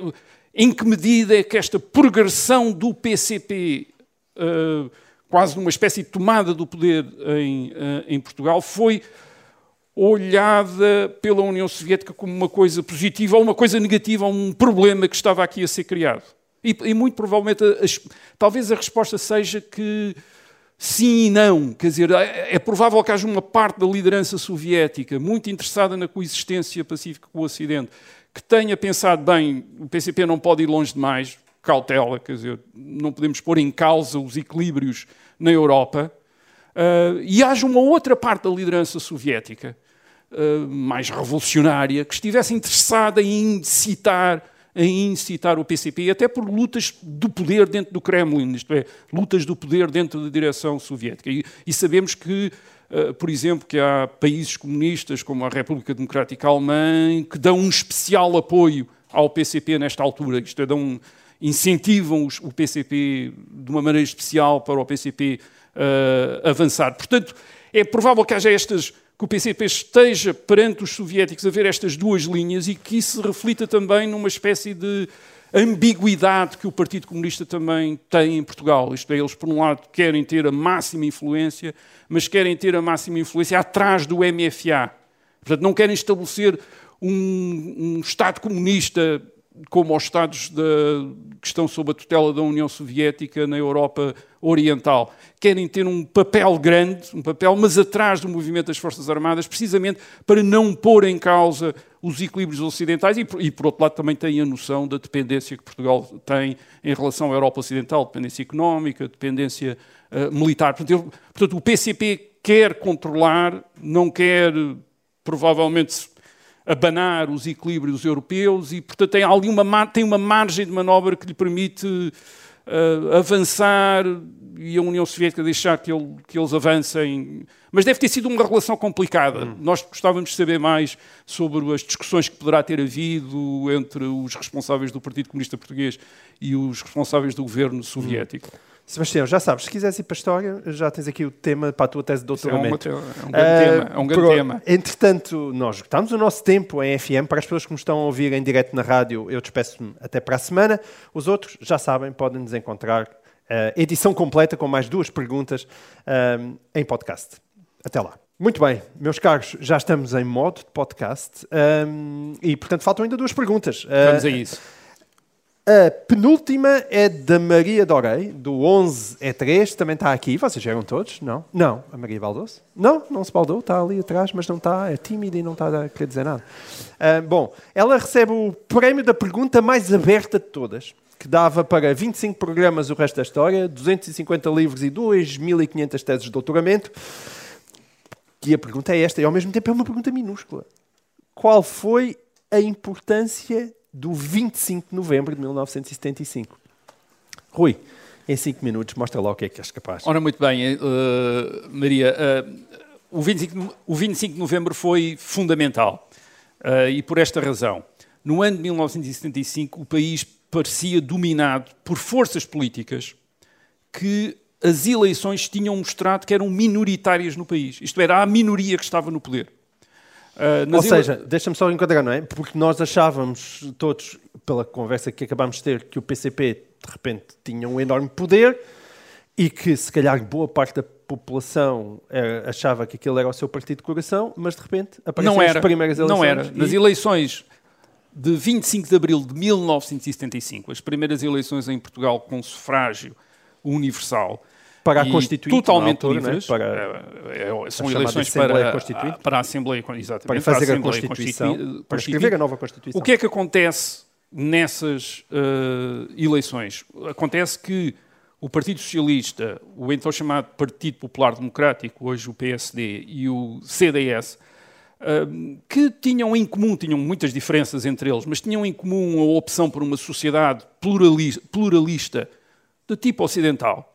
em que medida é que esta progressão do PCP uh, quase numa espécie de tomada do poder em, eh, em Portugal, foi olhada pela União Soviética como uma coisa positiva ou uma coisa negativa, um problema que estava aqui a ser criado. E, e muito provavelmente, talvez a resposta seja que sim e não. Quer dizer, é, é provável que haja uma parte da liderança soviética muito interessada na coexistência pacífica com o Ocidente, que tenha pensado, bem, o PCP não pode ir longe demais, cautela, quer dizer, não podemos pôr em causa os equilíbrios na Europa. Uh, e haja uma outra parte da liderança soviética, uh, mais revolucionária, que estivesse interessada em incitar em incitar o PCP, até por lutas do poder dentro do Kremlin, isto é, lutas do poder dentro da direção soviética. E, e sabemos que, uh, por exemplo, que há países comunistas, como a República Democrática Alemã, que dão um especial apoio ao PCP nesta altura, isto é, dão, incentivam os, o PCP de uma maneira especial para o PCP uh, eh, avançar. Portanto, é provável que haja estas que o PCP esteja perante os soviéticos a ver estas duas linhas e que isso se reflita também numa espécie de ambiguidade que o Partido Comunista também tem em Portugal. Isto é, eles, por um lado, querem ter a máxima influência, mas querem ter a máxima influência atrás do MFA. Portanto, não querem estabelecer um, um Estado comunista como os Estados de, que estão sob a tutela da União Soviética na Europa Oriental. Querem ter um papel grande, um papel, mas atrás do movimento das Forças Armadas, precisamente para não pôr em causa os equilíbrios ocidentais e, e, por outro lado, também têm a noção da dependência que Portugal tem em relação à Europa Ocidental, dependência económica, dependência uh, militar. Portanto, portanto, o PCP quer controlar, não quer, provavelmente, abanar os equilíbrios europeus e, portanto, tem ali uma, tem uma margem de manobra que lhe permite uh, avançar e a União Soviética deixar que, ele, que, eles avancem. Mas deve ter sido uma relação complicada. Hum. Nós gostávamos de saber mais sobre as discussões que poderá ter havido entre os responsáveis do Partido Comunista Português e os responsáveis do governo soviético. Hum. Sebastião, já sabes, se quiseres ir para a história, já tens aqui o tema para a tua tese de doutoramento. É um, é um grande uh, tema. É um grande tema. Entretanto, nós esgotamos o nosso tempo em FM. Para as pessoas que nos estão a ouvir em direto na rádio, eu despeço-me até para a semana. Os outros, já sabem, podem nos encontrar uh, edição completa com mais duas perguntas uh, em podcast. Até lá. Muito bem, meus caros, já estamos em modo de podcast um, e, portanto, faltam ainda duas perguntas. Vamos a isso. A penúltima é da Maria Dorei, do 11 é 3, também está aqui. Vocês eram todos? Não? Não. A Maria baldou-se? Não, não se baldou, está ali atrás, mas não está, é tímida e não está a querer dizer nada. Uh, bom, ela recebe o prémio da pergunta mais aberta de todas, que dava para 25 programas o resto da história, 250 livros e 2.500 teses de doutoramento. E a pergunta é esta, e ao mesmo tempo é uma pergunta minúscula. Qual foi a importância do 25 de novembro de 1975. Rui, em 5 minutos, mostra lá o que é que és capaz. Ora, muito bem, uh, Maria. Uh, o, 25, o 25 de novembro foi fundamental. Uh, e por esta razão. No ano de 1975, o país parecia dominado por forças políticas que as eleições tinham mostrado que eram minoritárias no país. Isto era, a minoria que estava no poder. Uh, Ou seja, ele... deixa-me só enquadrar, não é? Porque nós achávamos todos, pela conversa que acabámos de ter, que o PCP de repente tinha um enorme poder e que se calhar boa parte da população era, achava que aquele era o seu partido de coração, mas de repente não era, as primeiras eleições. Não era. Nas eleições de 25 de abril de 1975, as primeiras eleições em Portugal com sufrágio universal, para a Constituinte, totalmente altura, livres. Né? Para, é, é são eleições para, a, para a Assembleia, exatamente, para fazer para a, a Constituição, para escrever a nova Constituição. O que é que acontece nessas uh, eleições? Acontece que o Partido Socialista, o então chamado Partido Popular Democrático, hoje o PSD, e o CDS, uh, que tinham em comum, tinham muitas diferenças entre eles, mas tinham em comum a opção por uma sociedade pluralista, pluralista de tipo ocidental,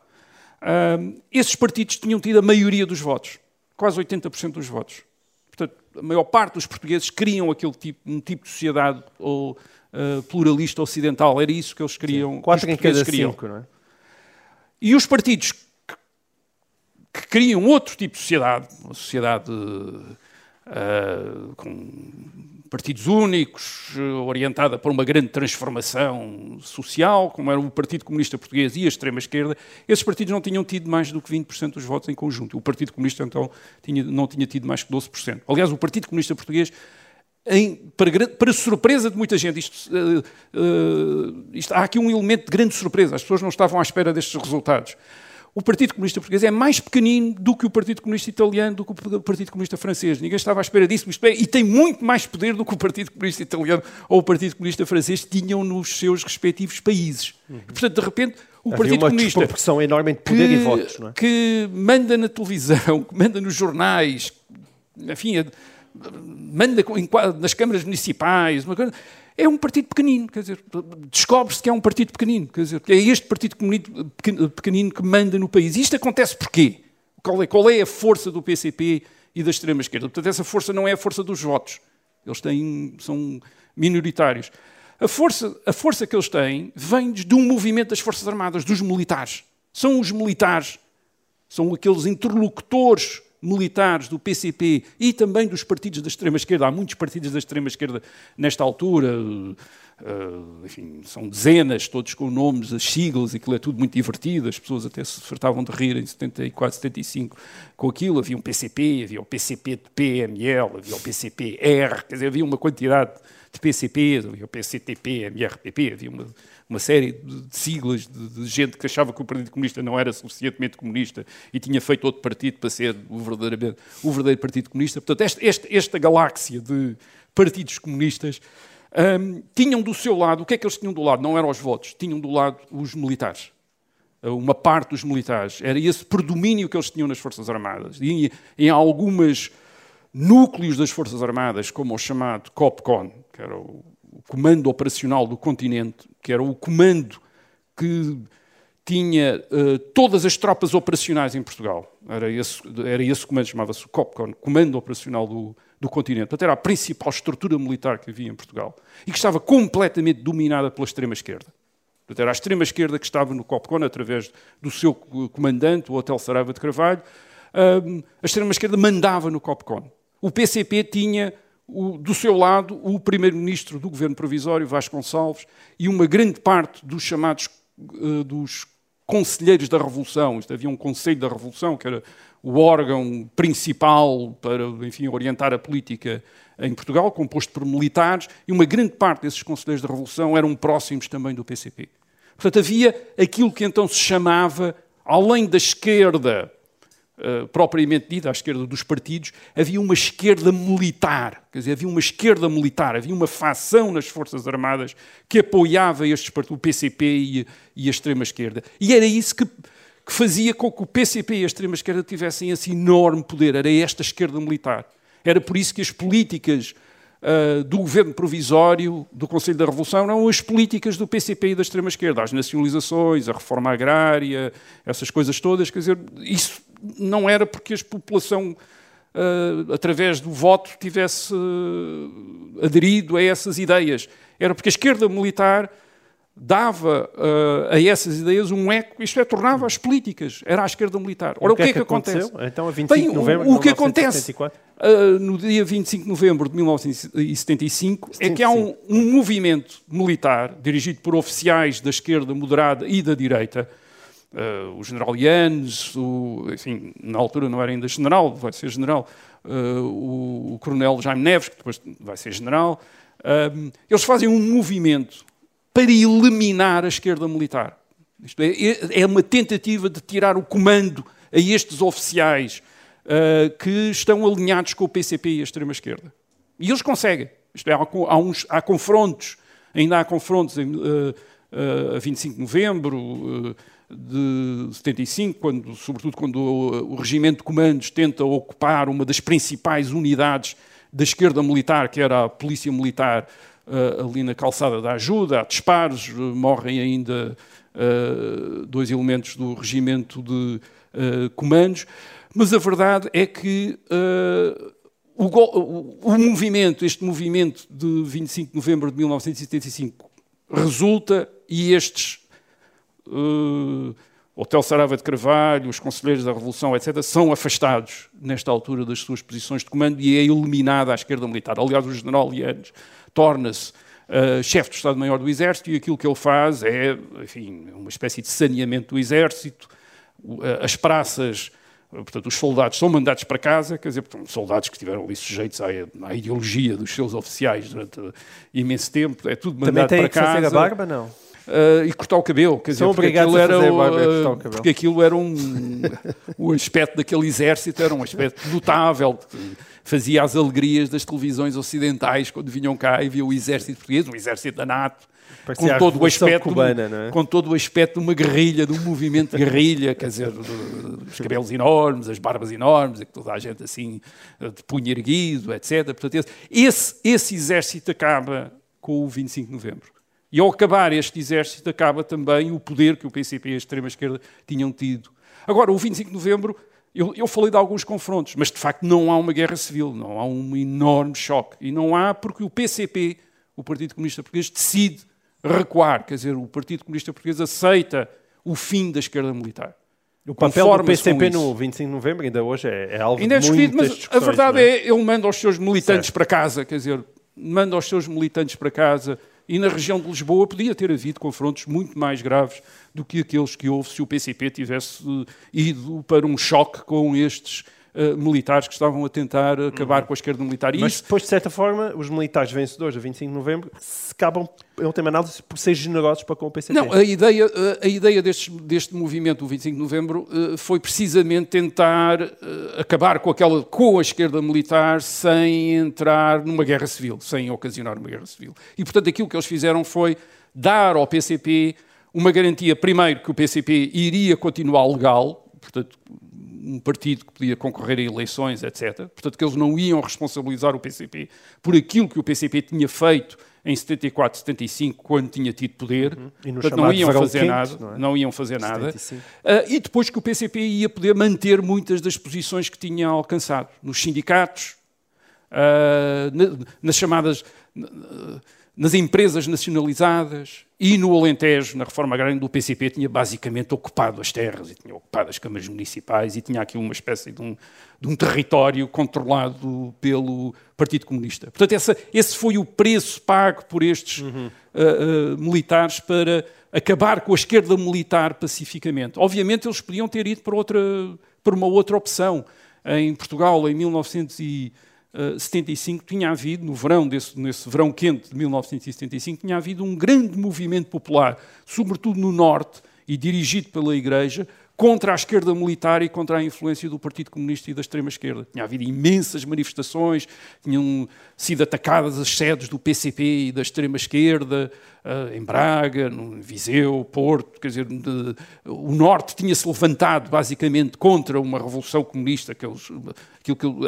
Uh, esses partidos tinham tido a maioria dos votos, quase 80% dos votos. Portanto, a maior parte dos portugueses queriam aquele tipo, um tipo de sociedade ou, uh, pluralista ocidental. Era isso que eles queriam. Sim, quatro em cada queriam. cinco, não é? E os partidos que, que queriam outro tipo de sociedade, uma sociedade uh, com partidos únicos, eh, orientada para uma grande transformação social, como era o Partido Comunista Português e a extrema-esquerda, esses partidos não tinham tido mais do que 20% dos votos em conjunto. O Partido Comunista, então, tinha, não tinha tido mais que 12%. Aliás, o Partido Comunista Português em, para, para, surpresa de muita gente, isto, uh, uh, isto, há aqui um elemento de grande surpresa. As pessoas não estavam à espera destes resultados. O Partido Comunista Português é mais pequenino do que o Partido Comunista Italiano, do que o Partido Comunista Francês. Ninguém estava à espera disso, é, e tem muito mais poder do que o Partido Comunista Italiano ou o Partido Comunista Francês tinham nos seus respectivos países. Uhum. Portanto, de repente, o Havia Partido uma Comunista. desproporção enorme entre poder que, e votos, não é? Que manda na televisão, que manda nos jornais, enfim, manda nas câmaras municipais, coisa, é um partido pequenino, quer dizer, descobre-se que é um partido pequenino, quer dizer, que é este partido pequenino que manda no país. E isto acontece porquê? Qual é, qual é a força do PCP e da extrema-esquerda? Portanto, essa força não é a força dos votos. Eles têm, são minoritários. A força, a força que eles têm vem de um movimento das Forças Armadas, dos militares. São os militares, são aqueles interlocutores militares do PCP e também dos partidos da extrema-esquerda. Há muitos partidos da extrema-esquerda nesta altura, uh, enfim, são dezenas, todos com nomes, as siglas, aquilo é tudo muito divertido, as pessoas até se fartavam de rir em 74, 75 com aquilo. Havia um PCP, havia o PCP de PML, havia o PCP-R, quer dizer, havia uma quantidade de PCPs, havia o PCTP, MRPP, havia uma uma série de siglas de, de, gente que achava que o Partido Comunista não era suficientemente comunista e tinha feito outro partido para ser o, verdadeiro, o verdadeiro Partido Comunista. Portanto, este, este, esta galáxia de partidos comunistas um, tinham do seu lado, o que é que eles tinham do lado? Não eram os votos, tinham do lado os militares. Uma parte dos militares. Era esse predomínio que eles tinham nas Forças Armadas. E em algumas núcleos das Forças Armadas, como o chamado COPCON, que era o Comando Operacional do Continente, que era o comando que tinha uh, todas as tropas operacionais em Portugal. Era esse, era esse comando, chamava-se COPCON, Comando Operacional do, do Continente. Portanto, era a principal estrutura militar que havia em Portugal e que estava completamente dominada pela extrema-esquerda. Portanto, era a extrema-esquerda que estava no COPCON, através do seu comandante, o Hotel Saraiva de Carvalho. Um, a extrema-esquerda mandava no COPCON. O PCP tinha o, do seu lado, o primeiro-ministro do governo provisório, Vasco Gonçalves, e uma grande parte dos chamados uh, dos conselheiros da Revolução. Isto, havia um Conselho da Revolução, que era o órgão principal para, enfim, orientar a política em Portugal, composto por militares, e uma grande parte desses conselheiros da Revolução eram próximos também do PCP. Portanto, havia aquilo que então se chamava, além da esquerda Uh, propriamente dita, à esquerda dos partidos, havia uma esquerda militar. Quer dizer, havia uma esquerda militar, havia uma facção nas Forças Armadas que apoiava estes partidos, o PCP e, e a extrema-esquerda. E era isso que, que, fazia com que o PCP e a extrema-esquerda tivessem esse enorme poder. Era esta esquerda militar. Era por isso que as políticas uh, do governo provisório do Conselho da Revolução eram as políticas do PCP e da extrema-esquerda. As nacionalizações, a reforma agrária, essas coisas todas. Quer dizer, isso não era porque a população, uh, através do voto, tivesse uh, aderido a essas ideias. Era porque a esquerda militar dava uh, a essas ideias um eco, isto é, tornava-as políticas. Era a esquerda militar. Ora, o que, é que, aconteceu? acontece? Então, a 25 de novembro o, o que acontece uh, no dia 25 de novembro de 1975 75. é que há um, um movimento militar dirigido por oficiais da esquerda moderada e da direita, uh, o general Yanes, o, enfim, na altura não era ainda general, vai ser general, uh, o, o, coronel Jaime Neves, que depois vai ser general, uh, eles fazem um movimento para eliminar a esquerda militar. Isto é, é, é uma tentativa de tirar o comando a estes oficiais que estão alinhados com o PCP e a extrema-esquerda. E eles conseguem. Isto é, há, há, uns, há confrontos, ainda há confrontos a 25 de novembro, de 75, quando, sobretudo quando o, o regimento de comandos tenta ocupar uma das principais unidades da esquerda militar, que era a polícia militar, uh, ali na calçada da ajuda, há disparos, uh, morrem ainda uh, dois elementos do regimento de comandos, mas a verdade é que o, o, movimento, este movimento de 25 de novembro de 1975, resulta e estes Hotel Sarava de Carvalho, os conselheiros da Revolução, etc., são afastados nesta altura das suas posições de comando e é eliminada a esquerda militar. Aliás, o general Lianes torna-se uh, chefe do Estado-Maior do Exército e aquilo que ele faz é, enfim, uma espécie de saneamento do Exército. Uh, as praças Portanto, os soldados são mandados para casa, quer dizer, portanto, soldados que estiveram ali sujeitos à, à, ideologia dos seus oficiais durante imenso tempo, é tudo mandado Também tem para que casa. fazer a barba, não? Uh, e cortar o cabelo, quer São dizer, porque aquilo, era, uh, cortar o porque aquilo era um. o aspecto daquele exército era um aspecto notável, fazia as alegrias das televisões ocidentais quando vinham cá e via o exército português, um exército da NATO, Parecia com todo, o aspecto, cubana, é? com todo o aspecto de uma guerrilha, de um movimento de guerrilha, quer dizer, os cabelos enormes, as barbas enormes, e que toda a gente assim, de punho erguido, etc. Portanto, esse, esse exército acaba com o 25 de novembro. E ao acabar este exército, acaba também o poder que o PCP e a extrema-esquerda tinham tido. Agora, o 25 de novembro, eu, eu falei de alguns confrontos, mas de facto não há uma guerra civil, não há um enorme choque. E não há porque o PCP, o Partido Comunista Português, decide recuar. Quer dizer, o Partido Comunista Português aceita o fim da esquerda militar. O papel do PCP no 25 de novembro ainda hoje é, é alvo Ainda é de discutido, muitas mas a verdade é? é ele manda os seus militantes Certo. para casa, quer dizer, manda os seus militantes para casa e na região de Lisboa podia ter havido confrontos muito mais graves do que aqueles que houve se o PCP tivesse eh, ido para um choque com estes eh, militares que estavam a tentar acabar com a esquerda militar. E Mas isso depois, de certa forma, os militares vencedores a 25 de novembro se acabam, em última análise, por ser generosos para com o PCP. Não, a ideia, a ideia deste, deste movimento do 25 de novembro eh, foi precisamente tentar eh, acabar com, aquela, com a esquerda militar sem entrar numa guerra civil, sem ocasionar uma guerra civil. E, portanto, aquilo que eles fizeram foi dar ao PCP uma garantia, primeiro, que o PCP iria continuar legal, portanto, um partido que podia concorrer a eleições, etc. Portanto, que eles não iam responsabilizar o PCP por aquilo que o PCP tinha feito em 74, 75, quando tinha tido poder. Uhum. Portanto, não iam fazer quente, nada. não é? Não iam fazer nada. 75. Ah, e depois que o PCP ia poder manter muitas das posições que tinha alcançado nos sindicatos, ah, na- nas chamadas na- nas empresas nacionalizadas e no Alentejo, na reforma agrária do PCP, tinha basicamente ocupado as terras e tinha ocupado as câmaras municipais e tinha aqui uma espécie de um, de um território controlado pelo Partido Comunista. Portanto, essa- esse foi o preço pago por estes ah, ah, militares para acabar com a esquerda militar pacificamente. Obviamente, eles podiam ter ido para, outra, para uma outra opção. Em Portugal, em 1975, tinha havido, no verão, desse, nesse verão quente de 1975, tinha havido um grande movimento popular, sobretudo no Norte, e dirigido pela Igreja, contra a esquerda militar e contra a influência do Partido Comunista e da extrema-esquerda. Tinha havido imensas manifestações, tinham sido atacadas as sedes do PCP e da extrema-esquerda, ah, em Braga, no Viseu, Porto, quer dizer, o Norte tinha-se levantado basicamente contra uma revolução comunista, que,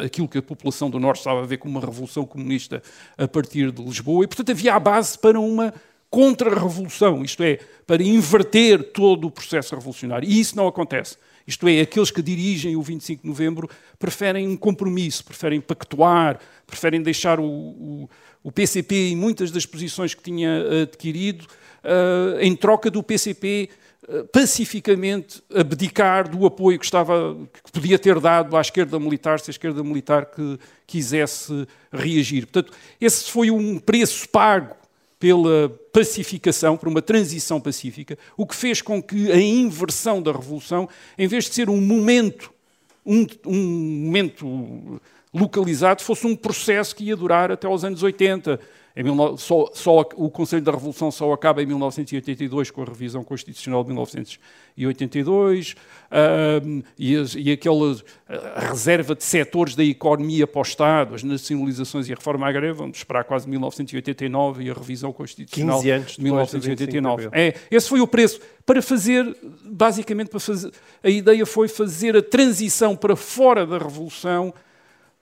aquilo que a população do Norte estava a ver como uma revolução comunista a partir de Lisboa, e portanto havia a base para uma contra-revolução, isto é, para inverter todo o processo revolucionário. E isso não acontece. Isto é, aqueles que dirigem o 25 de novembro preferem um compromisso, preferem pactuar, preferem deixar o, o, o PCP em muitas das posições que tinha adquirido, ah, em troca do PCP ah, pacificamente abdicar do apoio que, estava, que podia ter dado à esquerda militar, se a esquerda militar que quisesse reagir. Portanto, esse foi um preço pago pela pacificação, por uma transição pacífica, o que fez com que a inversão da revolução, em vez de ser um momento, um, um momento localizado, fosse um processo que ia durar até aos anos 80. Em 19 só, só o Conselho da Revolução só acaba em 1982 com a revisão constitucional de 1982 ahm, e, as, e aquela reserva de setores da economia para o Estado, as nacionalizações e a reforma agrária, vamos esperar quase 1989 e a revisão constitucional 15 anos de depois do 25 de 1989. abril. É, esse foi o preço. Para fazer, basicamente, para fazer, a ideia foi fazer a transição para fora da Revolução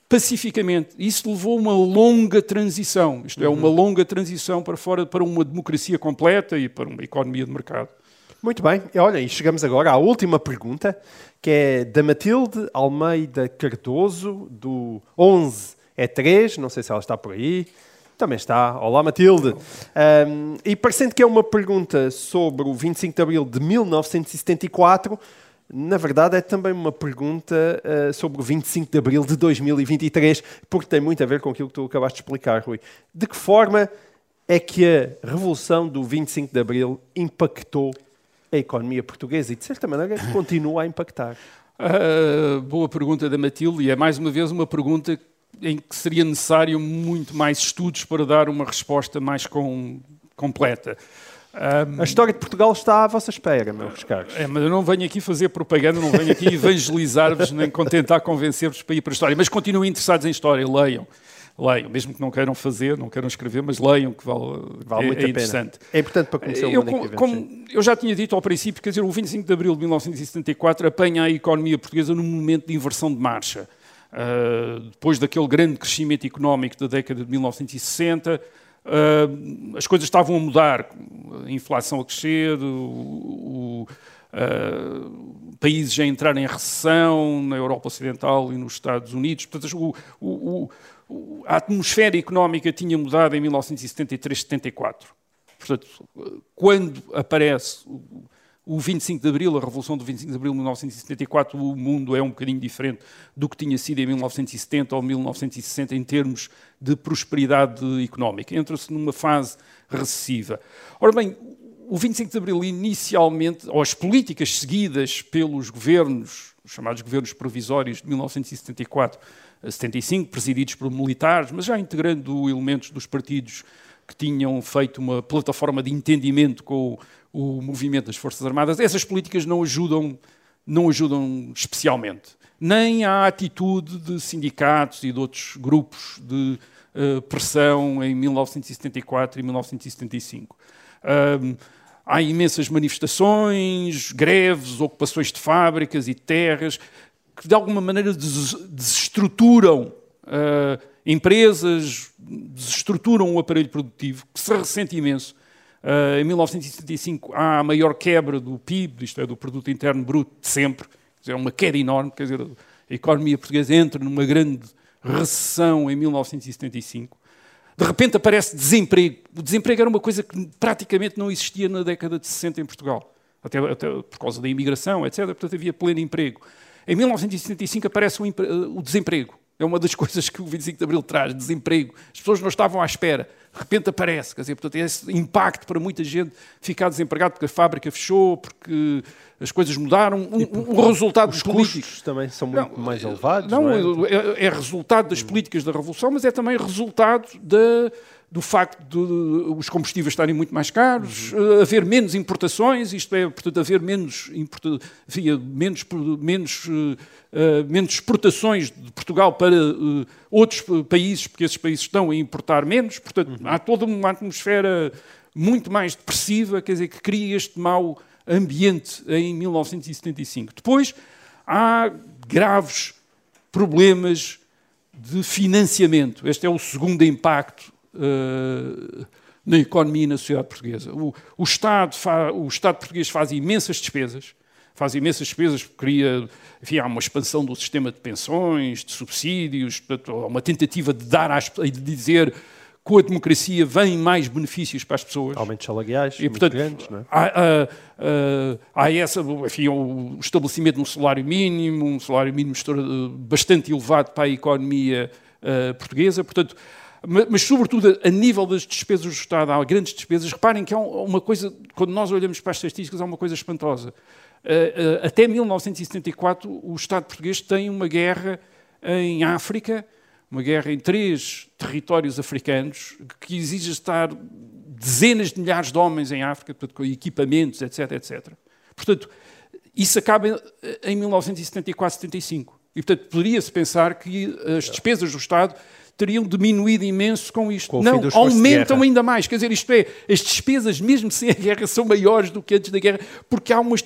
pacificamente. Isso levou a uma longa transição, isto é, uma longa transição para fora, para uma democracia completa e para uma economia de mercado. Muito bem, E olha, e chegamos agora à última pergunta, que é da Matilde Almeida Cardoso, do 11 é 3, não sei se ela está por aí. Também está. Olá, Matilde. Um, e parecendo que é uma pergunta sobre o 25 de Abril de 1974, na verdade é também uma pergunta uh, sobre o 25 de Abril de 2023, porque tem muito a ver com aquilo que tu acabaste de explicar, Rui. De que forma é que a Revolução do 25 de Abril impactou a economia portuguesa e, de certa maneira, continua a impactar? Uh, boa pergunta da Matilde, e é mais uma vez uma pergunta em que seria necessário muito mais estudos para dar uma resposta mais com, completa. Um, a história de Portugal está à vossa espera, meus caros. É, mas eu não venho aqui fazer propaganda, não venho aqui evangelizar-vos, nem tentar convencer-vos para ir para a história. Mas continuem interessados em história, leiam. Leiam, mesmo que não queiram fazer, não queiram escrever, mas leiam, que vale, vale é, muito é interessante. Pena. É importante para conhecer o eu, como, como eu já tinha dito ao princípio, quer dizer, o 25 de abril de 1974 apanha a economia portuguesa num momento de inversão de marcha. Uh, depois daquele grande crescimento económico da década de 1960, Uh, as coisas estavam a mudar, a inflação a crescer, o, o uh, países a entrar em recessão na Europa Ocidental e nos Estados Unidos. Portanto, o, a atmosfera económica tinha mudado em 1973-74. Portanto, quando aparece o 25 de Abril, a Revolução do 25 de Abril de 1974, o mundo é um bocadinho diferente do que tinha sido em 1970 ou 1960 em termos de prosperidade económica. Entra-se numa fase recessiva. Ora bem, o 25 de Abril, inicialmente, ou as políticas seguidas pelos governos, os chamados governos provisórios de 1974 a 75, presididos por militares, mas já integrando elementos dos partidos que tinham feito uma plataforma de entendimento com o movimento das Forças Armadas, essas políticas não ajudam, não ajudam especialmente. Nem a atitude de sindicatos e de outros grupos de uh, pressão em 1974 e 1975. Um, há imensas manifestações, greves, ocupações de fábricas e terras que de alguma maneira desestruturam uh, empresas, desestruturam o aparelho produtivo, que se ressente imenso Uh, em 1975 há a maior quebra do PIB, isto é, do Produto Interno Bruto, de sempre. É uma queda enorme, quer dizer, a economia portuguesa entra numa grande recessão em 1975. De repente aparece desemprego. O desemprego era uma coisa que praticamente não existia na década de 60 em Portugal, até, até por causa da imigração, etc. Portanto, havia pleno emprego. Em 1975 aparece o, o desemprego. É uma das coisas que o 25 de Abril traz, desemprego. As pessoas não estavam à espera de repente aparece. Quer dizer, portanto, esse impacto para muita gente ficar desempregado porque a fábrica fechou, porque as coisas mudaram. Um, um resultado os político. custos também são muito não, mais elevados. Não, não é? É, é? resultado das políticas da Revolução, mas é também resultado da do facto de os combustíveis estarem muito mais caros, uhum. haver menos importações, isto é, portanto, haver menos, importa, havia menos, menos, uh, menos exportações de Portugal para uh, outros países, porque esses países estão a importar menos, portanto, uhum. há toda uma atmosfera muito mais depressiva, quer dizer, que cria este mau ambiente em 1975. Depois, há graves problemas de financiamento. Este é o segundo impacto uh, na economia e na sociedade portuguesa. O, o, Estado o Estado português faz imensas despesas, faz imensas despesas porque queria, enfim, há uma expansão do sistema de pensões, de subsídios, portanto, há uma tentativa de dar às, de dizer com a democracia vêm mais benefícios para as pessoas. Aumentos salariais e, portanto, grandes, não é? há, há, há, essa, enfim, o estabelecimento de um salário mínimo, um salário mínimo bastante elevado para a economia uh, portuguesa, portanto, mas, sobretudo a nível das despesas do Estado, há grandes despesas. Reparem que há uma coisa, quando nós olhamos para as estatísticas, há uma coisa espantosa. Eh, eh, até 1974, o Estado português tem uma guerra em África, uma guerra em três territórios africanos, que exige estar dezenas de milhares de homens em África, portanto, com equipamentos, etc, etc. Portanto, isso acaba em 1974, 75. E, portanto, poderia-se pensar que as despesas do Estado teriam diminuído imenso com isto. Com não, aumentam ainda mais. Quer dizer, isto é, as despesas, mesmo sem a guerra, são maiores do que antes da guerra, porque há umas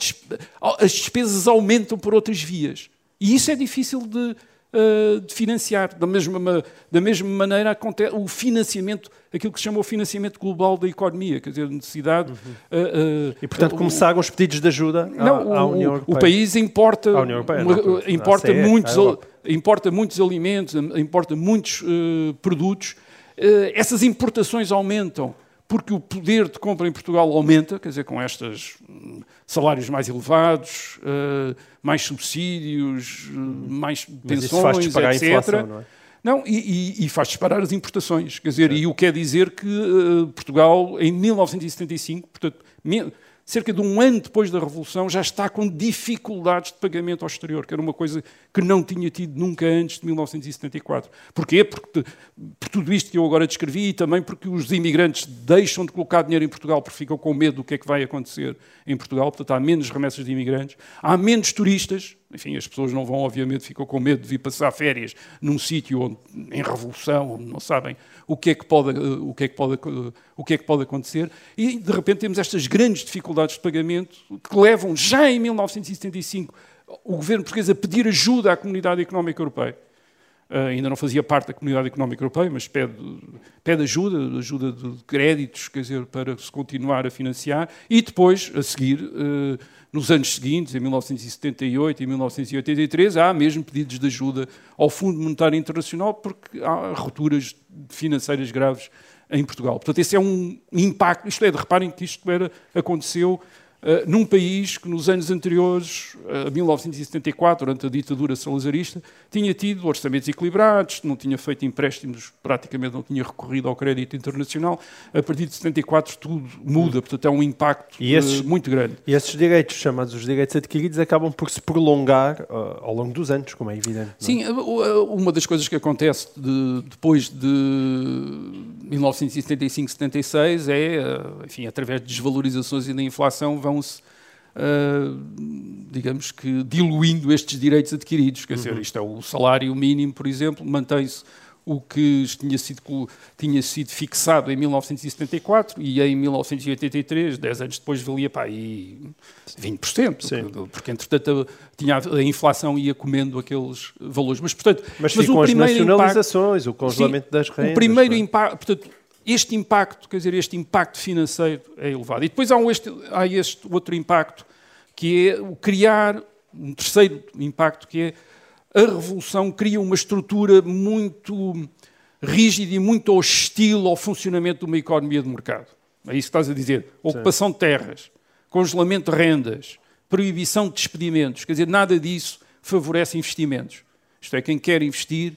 as despesas aumentam por outras vias. E isso é difícil de, uh, de financiar. Da mesma, da mesma maneira, acontece o financiamento, aquilo que se chama o financiamento global da economia, quer dizer, a necessidade. Uhum. Uh, uh, e, portanto, começaram os pedidos de ajuda à, não, à União Europeia. O país importa, Europeia, uma, não, importa muitos importa muitos alimentos, importa muitos uh, produtos, uh, essas importações aumentam porque o poder de compra em Portugal aumenta, quer dizer, com estes hum, salários mais elevados, uh, mais subsídios, mais pensões, etc. Inflação, não, é? não e, e, e, faz disparar as importações. Quer dizer, e o que quer dizer que Portugal, em 1975, portanto, cerca de um ano depois da Revolução, já está com dificuldades de pagamento ao exterior, que era uma coisa que não tinha tido nunca antes de 1974. Porquê? Porque, por tudo isto que eu agora descrevi e também porque os imigrantes deixam de colocar dinheiro em Portugal porque ficam com medo do que é que vai acontecer em Portugal, portanto há menos remessas de imigrantes, há menos turistas, enfim, as pessoas não vão, obviamente, ficam com medo de vir passar férias num sítio em revolução, onde não sabem o que, é que pode, o, que é que pode, o que é que pode acontecer, e de repente temos estas grandes dificuldades de pagamento que levam, já em 1975, o governo português a pedir ajuda à comunidade económica europeia. Uh, ainda não fazia parte da comunidade económica europeia, mas pede, pede ajuda, ajuda de créditos, quer dizer, para se continuar a financiar, e depois, a seguir, uh, nos anos seguintes, em 1978 e 1983, há mesmo pedidos de ajuda ao Fundo Monetário Internacional porque há rupturas financeiras graves em Portugal. Portanto, esse é um impacto, isto é, reparem que isto era, aconteceu Uh, num país que nos anos anteriores, uh, a 1974, durante a ditadura salazarista, tinha tido orçamentos equilibrados, não tinha feito empréstimos, praticamente não tinha recorrido ao crédito internacional. A partir de 74 tudo muda, portanto é um impacto esses, uh, muito grande. E esses direitos, chamados os direitos adquiridos, acabam por se prolongar ao longo dos anos, como é evidente. É? Sim, uma das coisas que acontece de, depois de 1975-76 é, enfim, através de desvalorizações e da inflação, vão-se, uh, digamos que, diluindo estes direitos adquiridos. Quer dizer, uhum. isto é o salário mínimo, por exemplo, mantém-se o que tinha sido, tinha sido fixado em 1974 e em 1983, 10 anos depois, valia para aí 20%, Sim. porque, porque entretanto tinha, a inflação ia comendo aqueles valores. Mas, portanto, mas, mas as nacionalizações, impacto, o congelamento sim, das rendas. O primeiro é? impacto, portanto, este impacto, quer dizer, este impacto financeiro é elevado. E depois há, um, este, há este outro impacto, que é o criar, um terceiro impacto, que é a revolução cria uma estrutura muito rígida e muito hostil ao funcionamento de uma economia de mercado. É isso que estás a dizer. Ocupação Sim. de terras, congelamento de rendas, proibição de despedimentos. Quer dizer, nada disso favorece investimentos. Isto é, quem quer investir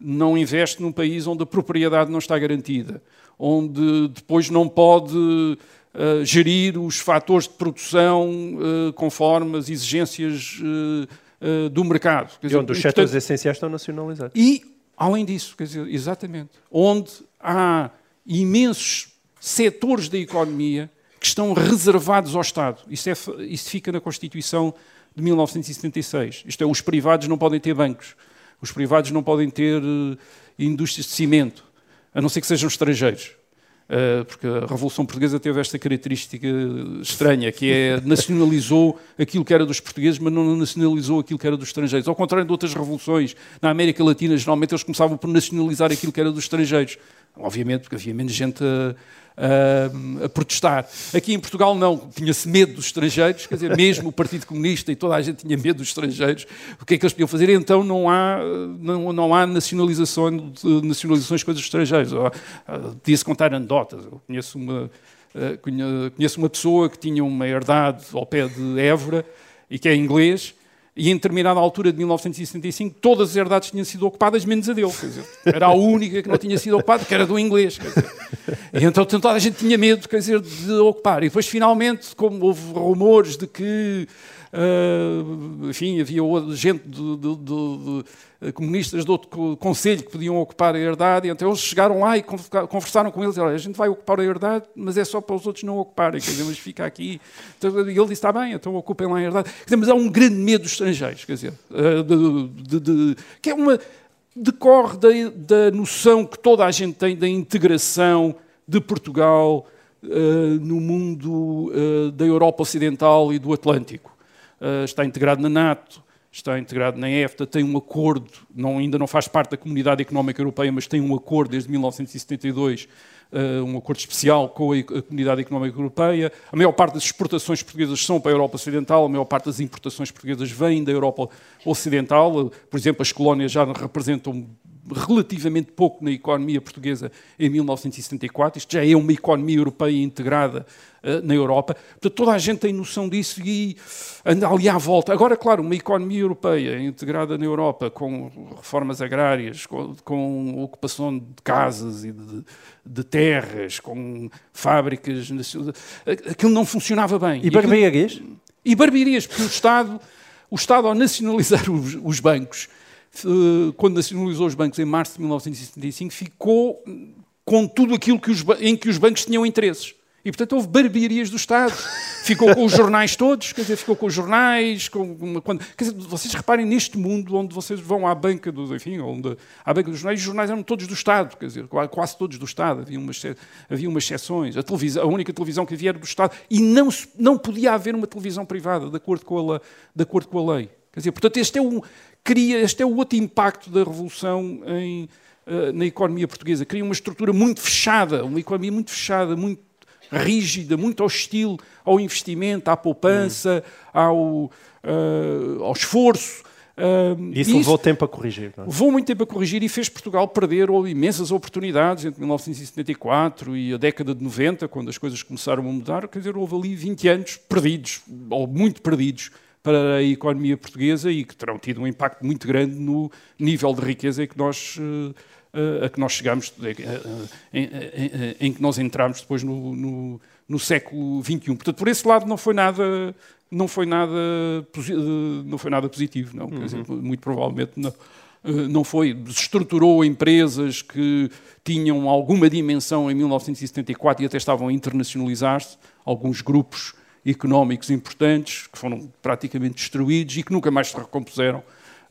não investe num país onde a propriedade não está garantida, onde depois não pode uh, gerir os fatores de produção uh, conforme as exigências uh, do mercado. Quer e dizer, onde os setores essenciais estão nacionalizados. E, além disso, quer dizer, exatamente, onde há imensos setores da economia que estão reservados ao Estado. Isso, é, isso fica na Constituição de 1976. Isto é, os privados não podem ter bancos, os privados não podem ter indústrias de cimento, a não ser que sejam estrangeiros. Eh, porque a Revolução Portuguesa teve esta característica estranha, que é nacionalizou aquilo que era dos portugueses, mas não nacionalizou aquilo que era dos estrangeiros. Ao contrário de outras revoluções, na América Latina, geralmente eles começavam por nacionalizar aquilo que era dos estrangeiros. Obviamente, porque havia menos gente a, a, a protestar. Aqui em Portugal não, tinha-se medo dos estrangeiros, quer dizer, mesmo o Partido Comunista e toda a gente tinha medo dos estrangeiros. O que é que eles podiam fazer? Então não há, não, não há nacionalização, nacionalizações de coisas estrangeiras. Podia-se contar anedotas. Eu conheço uma, eh, conheço uma pessoa que tinha uma herdade ao pé de Évora e que é inglês e em determinada altura de 1965, todas as herdades tinham sido ocupadas, menos a dele. Dizer, era a única que não tinha sido ocupada, que era do inglês. E então toda a gente tinha medo quer dizer, de ocupar. E depois, finalmente, como houve rumores de que Uh, enfim, havia gente de, de, de, de, comunistas de outro conselho que podiam ocupar a herdade, então eles chegaram lá e conversaram com eles, a gente vai ocupar a herdade, mas é só para os outros não ocuparem, quer dizer, mas fica aqui. Então, e ele disse, está bem, então ocupem lá a herdade. Dizer, mas há um grande medo dos estrangeiros, quer dizer, uh, que é uma... decorre da, da noção que toda a gente tem da integração de Portugal uh, no mundo da Europa Ocidental e do Atlântico. Eh, está integrado na NATO, está integrado na EFTA, tem um acordo, não, ainda não faz parte da Comunidade Económica Europeia, mas tem um acordo desde 1972, uh, eh, um acordo especial com a, a, Comunidade Económica Europeia. A maior parte das exportações portuguesas são para a Europa Ocidental, a maior parte das importações portuguesas vem da Europa Ocidental. Por exemplo, as colónias já representam relativamente pouco na economia portuguesa em 1974. Isto já é uma economia europeia integrada uh, na Europa. Portanto, toda a gente tem noção disso e anda ali à volta. Agora, claro, uma economia europeia integrada na Europa, com reformas agrárias, com, com ocupação de casas e de, de terras, com fábricas. Aquilo não funcionava bem. E barbearias? E barbearias, porque o Estado, o Estado ao nacionalizar os, os bancos, quando nacionalizou os bancos em março de 1975, ficou com tudo aquilo que os, em que os bancos tinham interesses. E, portanto, houve barbearias do Estado. Ficou com os jornais todos, quer dizer, ficou com os jornais. Com uma, quando, quer dizer, vocês reparem neste mundo onde vocês vão à banca dos, enfim, onde, à banca dos jornais, os jornais eram todos do Estado, quer dizer, quase todos do Estado. Havia umas, havia umas exceções. A, televisão, a única televisão que havia era do Estado. E não, não podia haver uma televisão privada, de acordo com a, de acordo com a lei. Quer dizer, portanto, este é, um, cria, este é o outro impacto da Revolução em, uh, na economia portuguesa. Cria uma estrutura muito fechada, uma economia muito fechada, muito rígida, muito hostil ao investimento, à poupança, hum. ao, uh, ao esforço. Uh, isso, isso levou tempo a corrigir. Não é? Levou muito tempo a corrigir e fez Portugal perder imensas oportunidades entre 1974 e a década de 90, quando as coisas começaram a mudar. Quer dizer, houve ali 20 anos perdidos, ou muito perdidos, para a economia portuguesa e que terão tido um impacto muito grande no nível de riqueza que nós. Uh, a que nós chegamos, em, em, em que nós entramos depois no, no, no, século XXI. Portanto, por esse lado não foi nada, não foi nada, não foi nada positivo, não. Uhum. Dizer, muito provavelmente não, não foi. Estruturou empresas que tinham alguma dimensão em 1974 e até estavam a internacionalizar-se, alguns grupos económicos importantes que foram praticamente destruídos e que nunca mais se recompuseram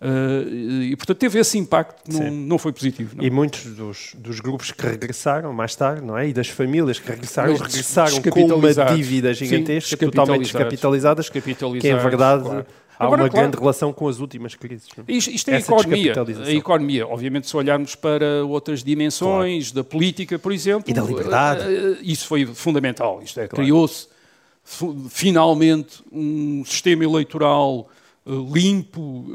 Uh, e, portanto, teve esse impacto que não, não foi positivo. Não. E muitos dos, dos, grupos que regressaram mais tarde, não é? E das famílias que regressaram, regressaram com uma dívida gigantesca, Sim, totalmente descapitalizadas, que é verdade... Claro. Há Agora, uma claro, grande relação com as últimas crises. Isto, isto é a economia. A economia, obviamente, se olharmos para outras dimensões claro. da política, por exemplo. E da liberdade. Uh, isso foi fundamental. Isto é, criou-se finalmente um sistema eleitoral eh, limpo,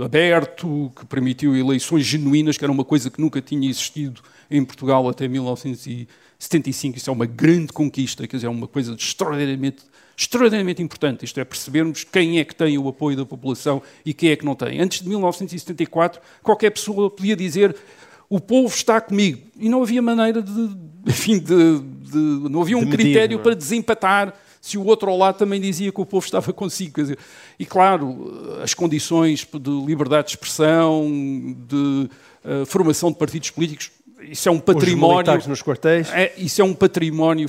eh, aberto, que permitiu eleições genuínas, que era uma coisa que nunca tinha existido em Portugal até 1975. Isso é uma grande conquista, quer dizer, é uma coisa extraordinariamente, extraordinariamente importante. Isto é percebermos quem é que tem o apoio da população e quem é que não tem. Antes de 1974, qualquer pessoa podia dizer o povo está comigo. E não havia maneira de, enfim, de, de não havia um de critério medir, é? para desempatar se o outro ao lado também dizia que o povo estava consigo. Dizer, e claro, as condições de liberdade de expressão, de uh, formação de partidos políticos, isso é um património. Os nos quartéis. É, isso é um património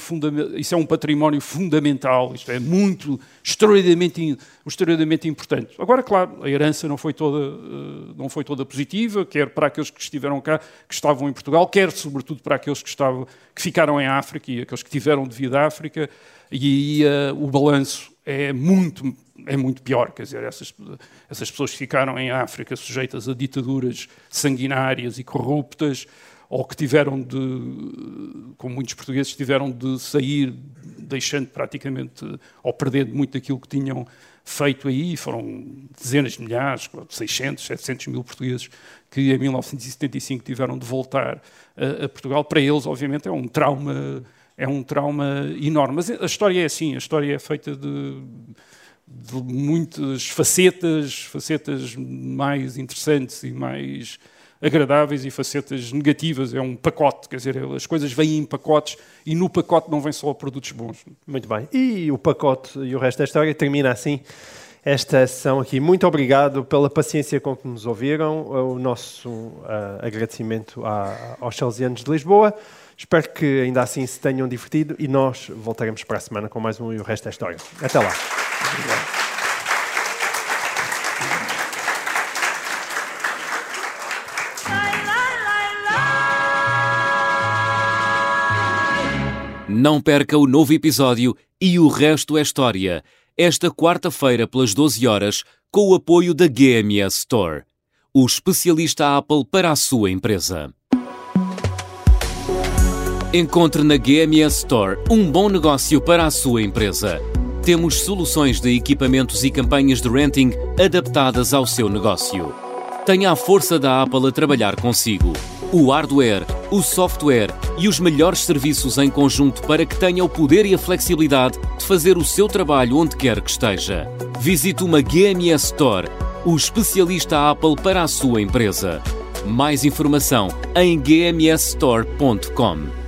isso é um património fundamental. Isto é muito extraordinariamente, extraordinariamente importante. Agora, claro, a herança não foi toda uh, não foi toda positiva, quer para aqueles que estiveram cá, que estavam em Portugal, quer sobretudo para aqueles que estavam que ficaram em África e aqueles que tiveram de vida à África e aí uh, o balanço é muito, é muito pior. Quer dizer, essas, essas pessoas que ficaram em África sujeitas a ditaduras sanguinárias e corruptas, ou que tiveram de, como muitos portugueses, tiveram de sair deixando praticamente, ou perdendo muito daquilo que tinham feito aí, foram dezenas de milhares, 600, 700 mil portugueses que em 1975 tiveram de voltar a, a Portugal. Para eles, obviamente, é um trauma é um trauma enorme. Mas a história é assim, a história é feita de, de muitas facetas, facetas mais interessantes e mais agradáveis e facetas negativas. É um pacote, quer dizer, as coisas vêm em pacotes e no pacote não vêm só produtos bons. Muito bem. E o pacote e o resto da história termina assim esta sessão aqui. Muito obrigado pela paciência com que nos ouviram. O nosso uh, agradecimento à, aos Chalesianos de Lisboa. Espero que ainda assim se tenham divertido e nós voltaremos para a semana com mais um e o resto da história. Até lá. Não perca o novo episódio e o resto é história. Esta quarta-feira, pelas 12 horas, com o apoio da GMS Store, o especialista Apple para a sua empresa. Encontre na GMS Store um bom negócio para a sua empresa. Temos soluções de equipamentos e campanhas de renting adaptadas ao seu negócio. Tenha a força da Apple a trabalhar consigo. O hardware, o software e os melhores serviços em conjunto para que tenha o poder e a flexibilidade de fazer o seu trabalho onde quer que esteja. Visite uma GMS Store, o especialista Apple para a sua empresa. Mais informação em gmsstore.com.